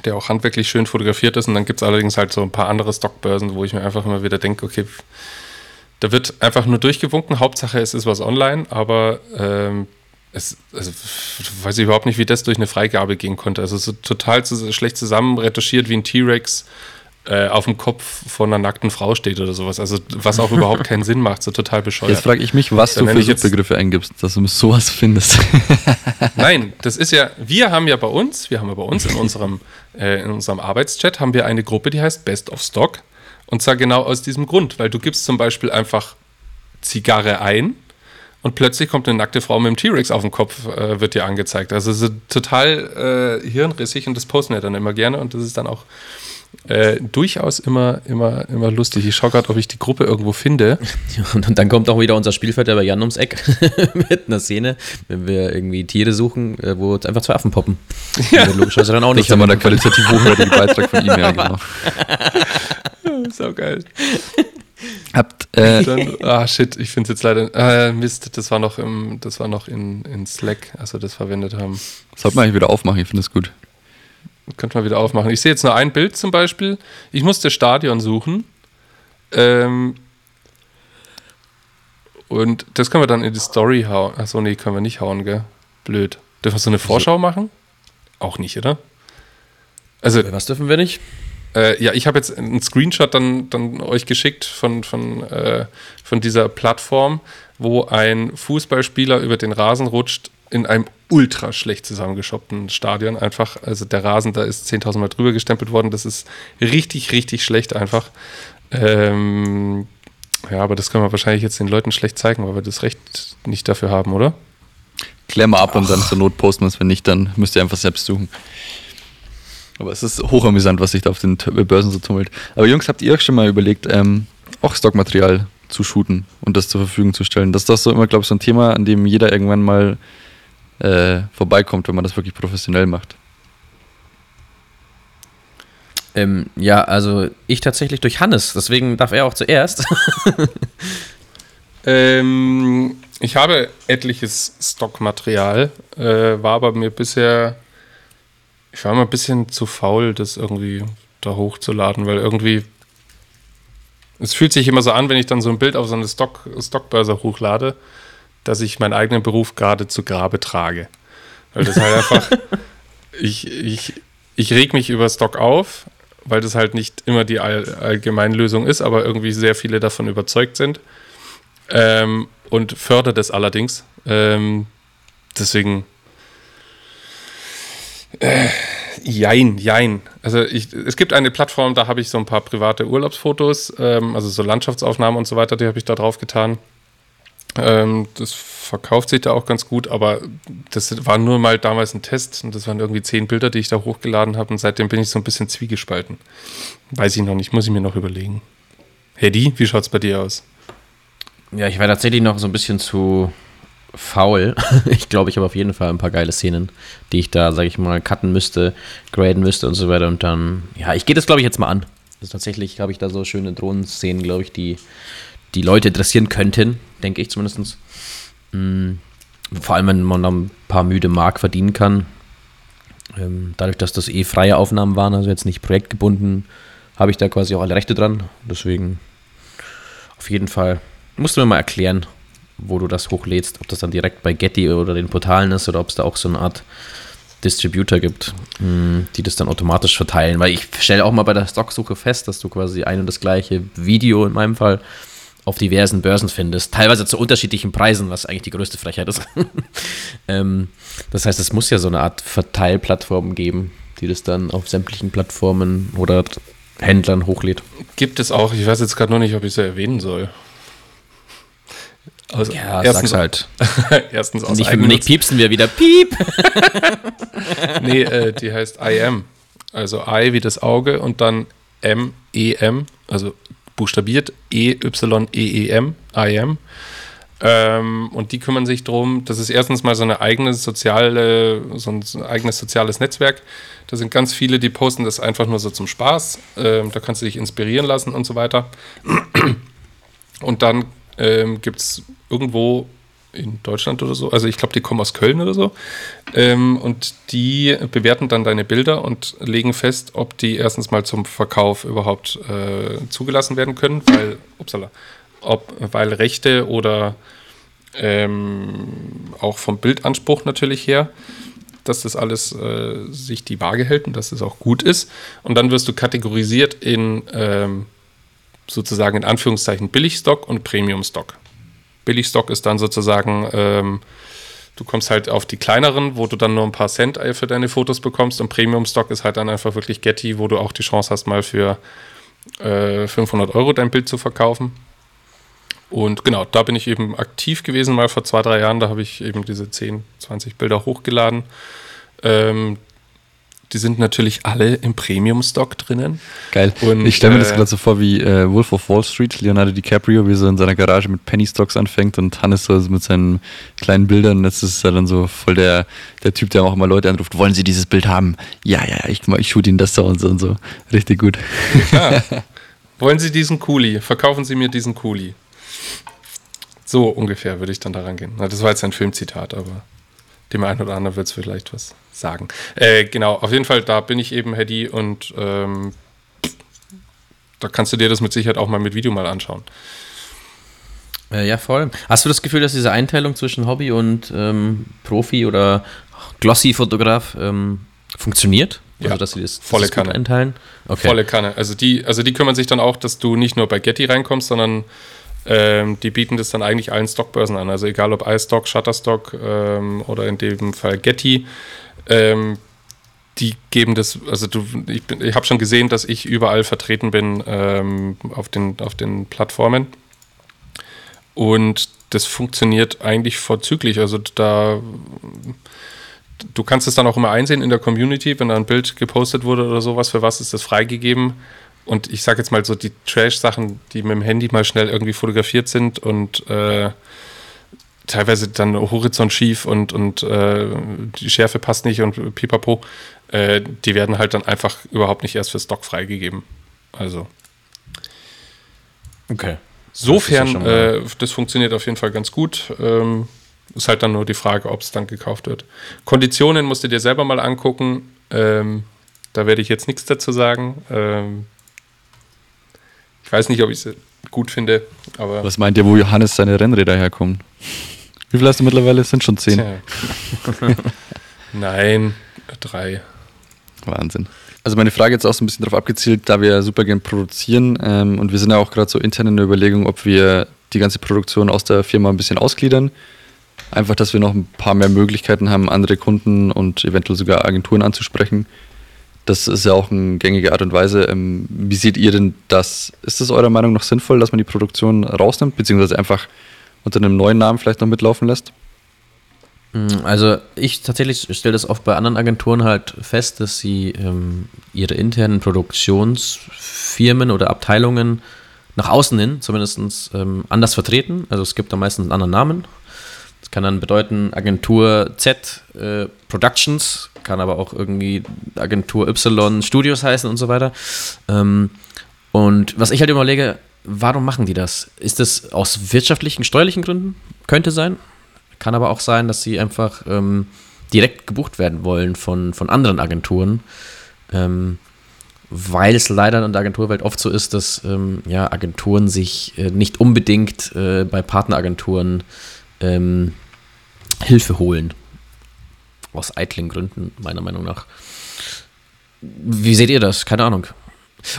der auch handwerklich schön fotografiert ist. Und dann gibt es allerdings halt so ein paar andere Stockbörsen, wo ich mir einfach immer wieder denke, okay, da wird einfach nur durchgewunken. Hauptsache, es ist was online, aber ähm, es, also, weiß ich überhaupt nicht, wie das durch eine Freigabe gehen konnte. Also so total zu, schlecht zusammen retuschiert wie ein T-Rex äh, auf dem Kopf von einer nackten Frau steht oder sowas. Also was auch überhaupt keinen Sinn macht, so total bescheuert. Jetzt frage ich mich, was Dann du für Begriffe eingibst, dass du sowas findest. Nein, das ist ja, wir haben ja bei uns, wir haben ja bei uns in unserem, äh, in unserem Arbeitschat haben wir eine Gruppe, die heißt Best of Stock. Und zwar genau aus diesem Grund, weil du gibst zum Beispiel einfach Zigarre ein und plötzlich kommt eine nackte Frau mit dem T-Rex auf dem Kopf, äh, wird dir angezeigt. Also so total äh, hirnrissig und das posten wir dann immer gerne und das ist dann auch äh, durchaus immer, immer, immer lustig. Ich schaue gerade, ob ich die Gruppe irgendwo finde. und dann kommt auch wieder unser Spielverderber Jan ums Eck mit einer Szene, wenn wir irgendwie Tiere suchen, äh, wo einfach zwei Affen poppen. Ja. Logischerweise dann auch nicht. Das ist aber der qualitativ hochwertige Beitrag von ihm, ja, genau. so geil. Habt, äh, dann, ah shit, ich finde es jetzt leider, äh, Mist, das war noch im, das war noch in, in Slack, als wir das verwendet haben. Sollte man eigentlich wieder aufmachen, ich finde es gut. Könnte man wieder aufmachen. Ich sehe jetzt nur ein Bild zum Beispiel. Ich musste Stadion suchen. Ähm, und das können wir dann in die Story hauen. Achso, nee, können wir nicht hauen, gell? Blöd. Dürfen wir so eine Vorschau machen? Auch nicht, oder? Also, was dürfen wir nicht? Äh, ja, ich habe jetzt einen Screenshot dann, dann euch geschickt von, von, äh, von dieser Plattform, wo ein Fußballspieler über den Rasen rutscht in einem ultra schlecht zusammengeschoppten Stadion einfach. Also der Rasen, da ist 10.000 Mal drüber gestempelt worden. Das ist richtig, richtig schlecht einfach. Ähm, ja, aber das können wir wahrscheinlich jetzt den Leuten schlecht zeigen, weil wir das Recht nicht dafür haben, oder? Klär mal ab Ach. und dann zur Not posten wir es. Wenn nicht, dann müsst ihr einfach selbst suchen. Aber es ist hochamüsant, was sich da auf den Börsen so tummelt. Aber Jungs, habt ihr euch schon mal überlegt, ähm, auch Stockmaterial zu shooten und das zur Verfügung zu stellen? Das ist doch so immer, glaube ich, so ein Thema, an dem jeder irgendwann mal äh, vorbeikommt, wenn man das wirklich professionell macht. Ähm, ja, also ich tatsächlich durch Hannes, deswegen darf er auch zuerst. ähm, ich habe etliches Stockmaterial, äh, war aber mir bisher, ich war mal ein bisschen zu faul, das irgendwie da hochzuladen, weil irgendwie, es fühlt sich immer so an, wenn ich dann so ein Bild auf so eine Stock, Stockbörse hochlade, dass ich meinen eigenen Beruf gerade zu Grabe trage. Weil das halt einfach, ich, ich, ich reg mich über Stock auf, weil das halt nicht immer die All Allgemeinlösung ist, aber irgendwie sehr viele davon überzeugt sind. Ähm, und fördert es allerdings. Ähm, deswegen. Äh, jein, jein. Also ich, es gibt eine Plattform, da habe ich so ein paar private Urlaubsfotos, ähm, also so Landschaftsaufnahmen und so weiter, die habe ich da drauf getan. Ähm, das verkauft sich da auch ganz gut, aber das war nur mal damals ein Test und das waren irgendwie zehn Bilder, die ich da hochgeladen habe und seitdem bin ich so ein bisschen zwiegespalten. Weiß ich noch nicht, muss ich mir noch überlegen. Hedy, wie schaut es bei dir aus? Ja, ich war tatsächlich noch so ein bisschen zu faul. ich glaube, ich habe auf jeden Fall ein paar geile Szenen, die ich da, sage ich mal, cutten müsste, graden müsste und so weiter. Und dann, ja, ich gehe das, glaube ich, jetzt mal an. Also tatsächlich habe ich da so schöne Drohnenszenen, glaube ich, die die Leute interessieren könnten, denke ich zumindest. Mhm. Vor allem, wenn man dann ein paar müde Mark verdienen kann. Ähm, dadurch, dass das eh freie Aufnahmen waren, also jetzt nicht projektgebunden, habe ich da quasi auch alle Rechte dran. Deswegen auf jeden Fall musst du mir mal erklären, wo du das hochlädst, ob das dann direkt bei Getty oder den Portalen ist oder ob es da auch so eine Art Distributor gibt, hm, die das dann automatisch verteilen. Weil ich stelle auch mal bei der Stocksuche fest, dass du quasi ein und das gleiche Video in meinem Fall auf diversen Börsen findest, teilweise zu unterschiedlichen Preisen, was eigentlich die größte Frechheit ist. ähm, das heißt, es muss ja so eine Art Verteilplattform geben, die das dann auf sämtlichen Plattformen oder Händlern hochlädt. Gibt es auch, ich weiß jetzt gerade noch nicht, ob ich sie erwähnen soll. Also ja, erstens, sag's halt. erstens aus nicht, nicht piepsen wir wieder. Piep! nee, äh, die heißt IM. Also I wie das Auge und dann M-E-M, also buchstabiert E-Y-E-E-M, I-M. Ähm, und die kümmern sich darum, das ist erstens mal so eine eigene soziale, so ein, eigenes soziales Netzwerk. Da sind ganz viele, die posten das einfach nur so zum Spaß. Ähm, da kannst du dich inspirieren lassen und so weiter. Und dann ähm, gibt es irgendwo in Deutschland oder so. Also ich glaube, die kommen aus Köln oder so. Ähm, und die bewerten dann deine Bilder und legen fest, ob die erstens mal zum Verkauf überhaupt äh, zugelassen werden können, weil, upsala, ob, weil Rechte oder ähm, auch vom Bildanspruch natürlich her, dass das alles äh, sich die Waage hält und dass das auch gut ist. Und dann wirst du kategorisiert in ähm, sozusagen in Anführungszeichen Billigstock und Premiumstock. Billigstock ist dann sozusagen, ähm, du kommst halt auf die kleineren, wo du dann nur ein paar Cent für deine Fotos bekommst und Premium-Stock ist halt dann einfach wirklich Getty, wo du auch die Chance hast, mal für äh, 500 Euro dein Bild zu verkaufen. Und genau, da bin ich eben aktiv gewesen, mal vor zwei, drei Jahren, da habe ich eben diese 10, 20 Bilder hochgeladen. Ähm, die sind natürlich alle im Premium-Stock drinnen. Geil. Und, ich stelle mir äh, das gerade so vor wie äh, Wolf of Wall Street, Leonardo DiCaprio, wie so in seiner Garage mit Penny-Stocks anfängt und Hannes so mit seinen kleinen Bildern. Jetzt ist er dann so voll der, der Typ, der auch immer Leute anruft, wollen Sie dieses Bild haben? Ja, ja, ich, ich shoot Ihnen das so und so und so. Richtig gut. Ja. wollen Sie diesen Kuli? Verkaufen Sie mir diesen Kuli. So ungefähr würde ich dann daran gehen. das war jetzt ein Filmzitat, aber dem einen oder anderen wird es vielleicht was sagen. Äh, genau, auf jeden Fall, da bin ich eben Hedy und ähm, da kannst du dir das mit Sicherheit auch mal mit Video mal anschauen. Äh, ja, voll. Hast du das Gefühl, dass diese Einteilung zwischen Hobby und ähm, Profi oder Glossy-Fotograf ähm, funktioniert? Ja, also, dass sie das, volle das Kanne. einteilen? Okay. Volle Kanne. Also die, also die kümmern sich dann auch, dass du nicht nur bei Getty reinkommst, sondern ähm, die bieten das dann eigentlich allen Stockbörsen an. Also egal ob iStock, Shutterstock ähm, oder in dem Fall Getty. Ähm, die geben das, also du, ich, ich habe schon gesehen, dass ich überall vertreten bin ähm, auf, den, auf den Plattformen. Und das funktioniert eigentlich vorzüglich. Also da, du kannst es dann auch immer einsehen in der Community, wenn da ein Bild gepostet wurde oder sowas, für was ist das freigegeben. Und ich sage jetzt mal so die Trash-Sachen, die mit dem Handy mal schnell irgendwie fotografiert sind und äh, teilweise dann Horizont schief und, und äh, die Schärfe passt nicht und pipapo, äh, die werden halt dann einfach überhaupt nicht erst für Stock freigegeben. Also okay. Sofern, das, mal- äh, das funktioniert auf jeden Fall ganz gut. Ähm, ist halt dann nur die Frage, ob es dann gekauft wird. Konditionen musst du dir selber mal angucken. Ähm, da werde ich jetzt nichts dazu sagen. Ähm, weiß nicht, ob ich es gut finde, aber Was meint ihr, wo Johannes seine Rennräder herkommen? Wie viel hast du mittlerweile? Es sind schon zehn. Nein, drei. Wahnsinn. Also meine Frage jetzt auch so ein bisschen darauf abgezielt, da wir ja super gern produzieren ähm, und wir sind ja auch gerade so intern in der Überlegung, ob wir die ganze Produktion aus der Firma ein bisschen ausgliedern. Einfach, dass wir noch ein paar mehr Möglichkeiten haben, andere Kunden und eventuell sogar Agenturen anzusprechen. Das ist ja auch eine gängige Art und Weise. Ähm, wie seht ihr denn das? Ist es eurer Meinung nach sinnvoll, dass man die Produktion rausnimmt, beziehungsweise einfach unter einem neuen Namen vielleicht noch mitlaufen lässt? Mm, Also ich tatsächlich stelle das oft bei anderen Agenturen halt fest, dass sie ähm, ihre internen Produktionsfirmen oder Abteilungen nach außen hin zumindest ähm, anders vertreten. Also es gibt da meistens einen anderen Namen. Das kann dann bedeuten Agentur Z äh, Productions, kann aber auch irgendwie Agentur Y Studios heißen und so weiter. Ähm, und was ich halt überlege, warum machen die das? Ist das aus wirtschaftlichen, steuerlichen Gründen? Könnte sein. Kann aber auch sein, dass sie einfach ähm, direkt gebucht werden wollen von, von anderen Agenturen. Ähm, weil es leider in der Agenturwelt oft so ist, dass ähm, ja, Agenturen sich äh, nicht unbedingt äh, bei Partneragenturen ähm, Hilfe holen. Aus eitlen Gründen, meiner Meinung nach. Wie seht ihr das? Keine Ahnung.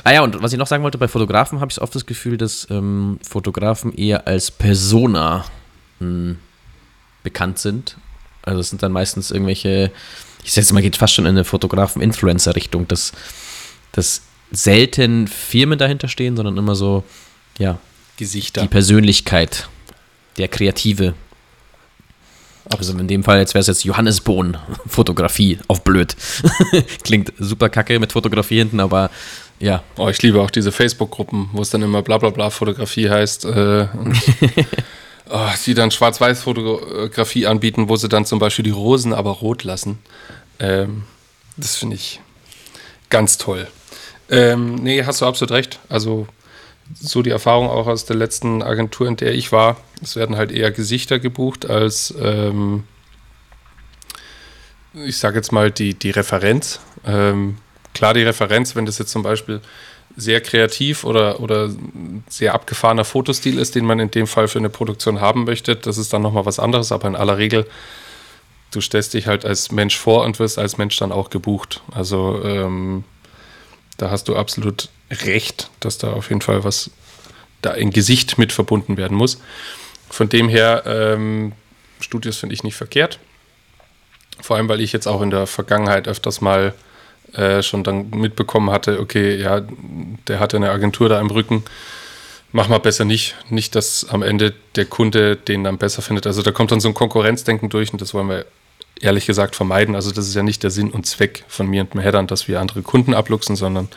Ah ja, und was ich noch sagen wollte, bei Fotografen habe ich oft das Gefühl, dass ähm, Fotografen eher als Persona mh, bekannt sind. Also es sind dann meistens irgendwelche, ich sag jetzt mal, geht fast schon in eine Fotografen-Influencer-Richtung, dass, dass selten Firmen dahinter stehen, sondern immer so, ja, Gesichter. die Persönlichkeit, der Kreative. Also in dem Fall, jetzt wäre es jetzt Johannes Bohn, Fotografie, auf blöd. Klingt super kacke mit Fotografie hinten, aber ja, Oh, ich liebe auch diese Facebook-Gruppen, wo es dann immer bla bla bla Fotografie heißt. Äh, oh, die dann Schwarz-Weiß-Fotografie anbieten, wo sie dann zum Beispiel die Rosen aber rot lassen. Ähm, das finde ich ganz toll. Ähm, nee, hast du absolut recht. Also so die Erfahrung auch aus der letzten Agentur, in der ich war. Es werden halt eher Gesichter gebucht als, ähm, ich sage jetzt mal, die, die Referenz. Ähm, klar, die Referenz, wenn das jetzt zum Beispiel sehr kreativ oder, oder sehr abgefahrener Fotostil ist, den man in dem Fall für eine Produktion haben möchte, das ist dann nochmal was anderes, aber in aller Regel, du stellst dich halt als Mensch vor und wirst als Mensch dann auch gebucht. Also ähm, da hast du absolut recht, dass da auf jeden Fall was, da ein Gesicht mit verbunden werden muss. Von dem her, ähm, Studios finde ich nicht verkehrt. Vor allem, weil ich jetzt auch in der Vergangenheit öfters mal äh, schon dann mitbekommen hatte, okay, ja, der hatte eine Agentur da im Rücken, mach mal besser nicht. Nicht, dass am Ende der Kunde den dann besser findet. Also da kommt dann so ein Konkurrenzdenken durch und das wollen wir ehrlich gesagt vermeiden. Also das ist ja nicht der Sinn und Zweck von mir und dem Headern, dass wir andere Kunden abluchsen, sondern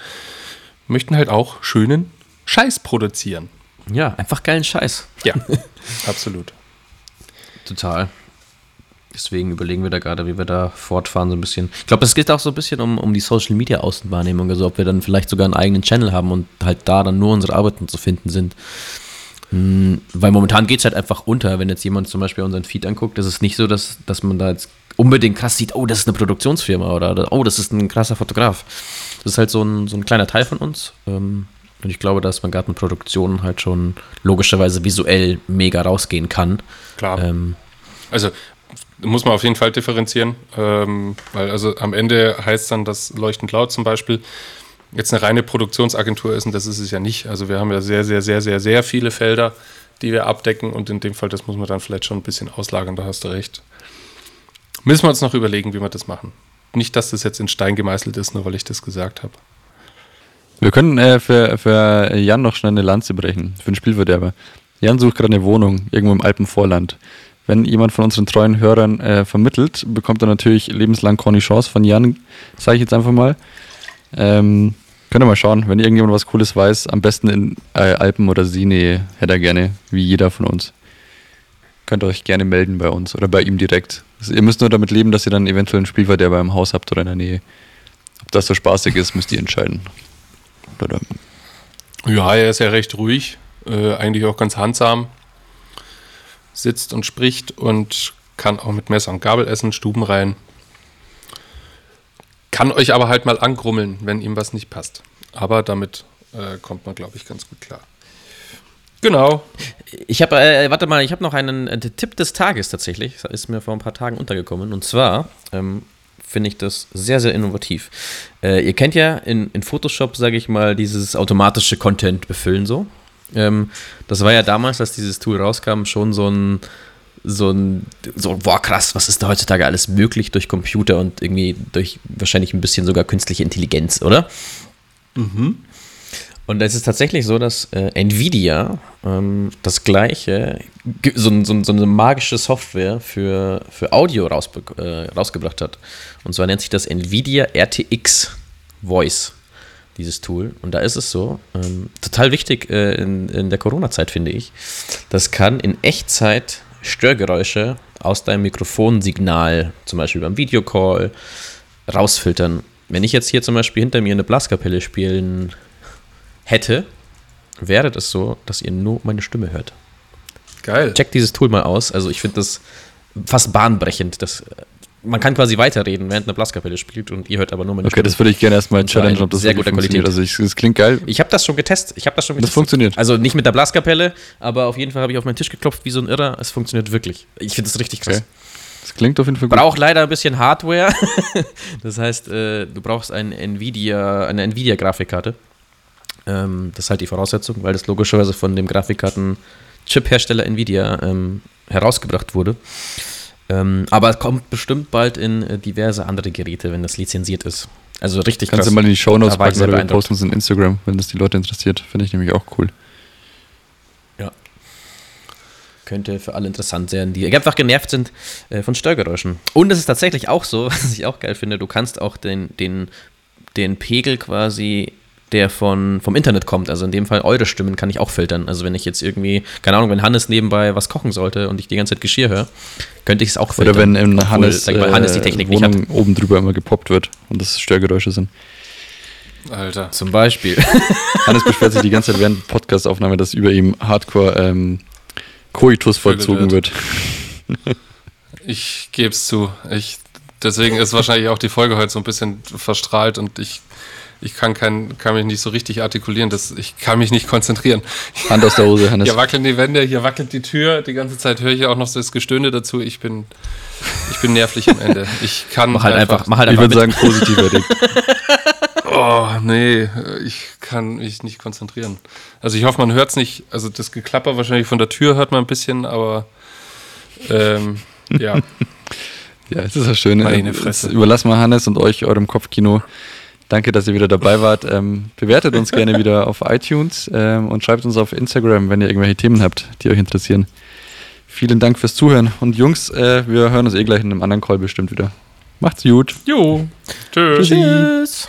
möchten halt auch schönen Scheiß produzieren. ja, einfach geilen Scheiß. Ja, absolut. Total. Deswegen überlegen wir da gerade, wie wir da fortfahren, so ein bisschen. Ich glaube, es geht auch so ein bisschen um, um die Social Media Außenwahrnehmung, also ob wir dann vielleicht sogar einen eigenen Channel haben und halt da dann nur unsere Arbeiten zu finden sind. Hm, Weil momentan geht es halt einfach unter, wenn jetzt jemand zum Beispiel unseren Feed anguckt, ist es nicht so, dass, dass man da jetzt unbedingt krass sieht, oh, das ist eine Produktionsfirma oder, oh, das ist ein krasser Fotograf. Das ist halt so ein, so ein kleiner Teil von uns. Ähm, Und ich glaube, dass man gerade mit Produktionen halt schon logischerweise visuell mega rausgehen kann. Klar. Ähm, also muss man auf jeden Fall differenzieren, ähm, weil also am Ende heißt dann, dass Leuchtend Laut zum Beispiel jetzt eine reine Produktionsagentur ist und das ist es ja nicht. Also wir haben ja sehr, sehr, sehr, sehr, sehr viele Felder, die wir abdecken und in dem Fall, das muss man dann vielleicht schon ein bisschen auslagern, da hast du recht. Müssen wir uns noch überlegen, wie wir das machen. Nicht, dass das jetzt in Stein gemeißelt ist, nur weil ich das gesagt habe. Wir können äh, für, für Jan noch schnell eine Lanze brechen, für den Spielverderber. Jan sucht gerade eine Wohnung irgendwo im Alpenvorland. Wenn jemand von unseren treuen Hörern äh, vermittelt, bekommt er natürlich lebenslang Conny Chance von Jan, sage ich jetzt einfach mal. Ähm, könnt ihr mal schauen, wenn irgendjemand was Cooles weiß, am besten in äh, Alpen oder Seenähe hätte er gerne, wie jeder von uns. Könnt ihr euch gerne melden bei uns oder bei ihm direkt. Also ihr müsst nur damit leben, dass ihr dann eventuell einen Spielverderber im Haus habt oder in der Nähe. Ob das so spaßig ist, müsst ihr entscheiden. Oder ja, er ist ja recht ruhig, äh, eigentlich auch ganz handsam. Sitzt und spricht und kann auch mit Messer und Gabel essen, Stuben rein. Kann euch aber halt mal angrummeln, wenn ihm was nicht passt. Aber damit äh, kommt man, glaube ich, ganz gut klar. Genau. Ich habe, äh, warte mal, ich habe noch einen äh, Tipp des Tages tatsächlich. Das ist mir vor ein paar Tagen untergekommen. Und zwar ähm, finde ich das sehr, sehr innovativ. Äh, ihr kennt ja in, in Photoshop, sage ich mal, dieses automatische Content befüllen so. Ähm, das war ja damals, als dieses Tool rauskam, schon so ein, so ein, so, boah, krass, was ist da heutzutage alles möglich durch Computer und irgendwie durch wahrscheinlich ein bisschen sogar künstliche Intelligenz, oder? Mhm. Und es ist tatsächlich so, dass äh, Nvidia ähm, das gleiche, so, so, so, eine magische Software für, für Audio äh, rausgebracht hat. Und zwar nennt sich das Nvidia RTX Voice, dieses Tool. Und da ist es so, ähm, total wichtig äh, in, in der Corona-Zeit, finde ich. Das kann in Echtzeit Störgeräusche aus deinem Mikrofonsignal, zum Beispiel beim Videocall, rausfiltern. Wenn ich jetzt hier zum Beispiel hinter mir eine Blaskapelle spielen hätte, wäre das so, dass ihr nur meine Stimme hört. Geil. Checkt dieses Tool mal aus. Also ich finde das fast bahnbrechend. Das, man kann quasi weiterreden, während eine Blaskapelle spielt und ihr hört aber nur meine okay, Stimme. Okay, das würde ich gerne erstmal challengen, ob das sehr guter Qualität. Also ich, das klingt geil. Ich habe das schon getestet. Ich habe das schon getestet. Das funktioniert. Also nicht mit der Blaskapelle, aber auf jeden Fall habe ich auf meinen Tisch geklopft wie so ein Irrer. Es funktioniert wirklich. Ich finde das richtig krass. Okay. Das klingt auf jeden Fall gut. Braucht leider ein bisschen Hardware. das heißt, äh, du brauchst ein Nvidia, eine Nvidia-Grafikkarte. Ähm, das ist halt die Voraussetzung, weil das logischerweise von dem Grafikkarten-Chip-Hersteller Nvidia ähm, herausgebracht wurde. Ähm, aber es kommt bestimmt bald in äh, diverse andere Geräte, wenn das lizenziert ist. Also richtig Kannst krass. du mal in die Shownotes packen oder wir posten es in Instagram, wenn das die Leute interessiert. Finde ich nämlich auch cool. Ja. Könnte für alle interessant sein, die einfach genervt sind äh, von Störgeräuschen. Und es ist tatsächlich auch so, was ich auch geil finde, du kannst auch den, den, den Pegel quasi der von, vom Internet kommt. Also in dem Fall eure Stimmen kann ich auch filtern. Also wenn ich jetzt irgendwie, keine Ahnung, wenn Hannes nebenbei was kochen sollte und ich die ganze Zeit Geschirr höre, könnte ich es auch filtern. Oder wenn in Obwohl, Hannes, mal, Hannes die Technik Wohnung nicht hat. oben drüber immer gepoppt wird und das Störgeräusche sind. Alter. Zum Beispiel. Hannes beschwert sich die ganze Zeit während Podcastaufnahme, dass über ihm Hardcore ähm, Koitus vollzogen wird. Ich gebe es zu. Ich, deswegen ist wahrscheinlich auch die Folge heute so ein bisschen verstrahlt und ich ich kann, kein, kann mich nicht so richtig artikulieren, das, ich kann mich nicht konzentrieren. Hand aus der Hose, Hannes. Hier wackeln die Wände, hier wackelt die Tür, die ganze Zeit höre ich auch noch das Gestöhne dazu. Ich bin, ich bin nervlich am Ende. Ich kann mach halt einfach, einfach mach halt ich würde sagen, positiv erregt. Oh, nee, ich kann mich nicht konzentrieren. Also ich hoffe, man hört es nicht. Also das Geklapper wahrscheinlich von der Tür hört man ein bisschen, aber ähm, ja. ja, es ist ja schön. Meine Fresse. Überlassen wir Hannes und euch eurem Kopfkino. Danke, dass ihr wieder dabei wart. Ähm, bewertet uns gerne wieder auf iTunes ähm, und schreibt uns auf Instagram, wenn ihr irgendwelche Themen habt, die euch interessieren. Vielen Dank fürs Zuhören. Und Jungs, äh, wir hören uns eh gleich in einem anderen Call bestimmt wieder. Macht's gut. Jo. Tschüss. Tschüss.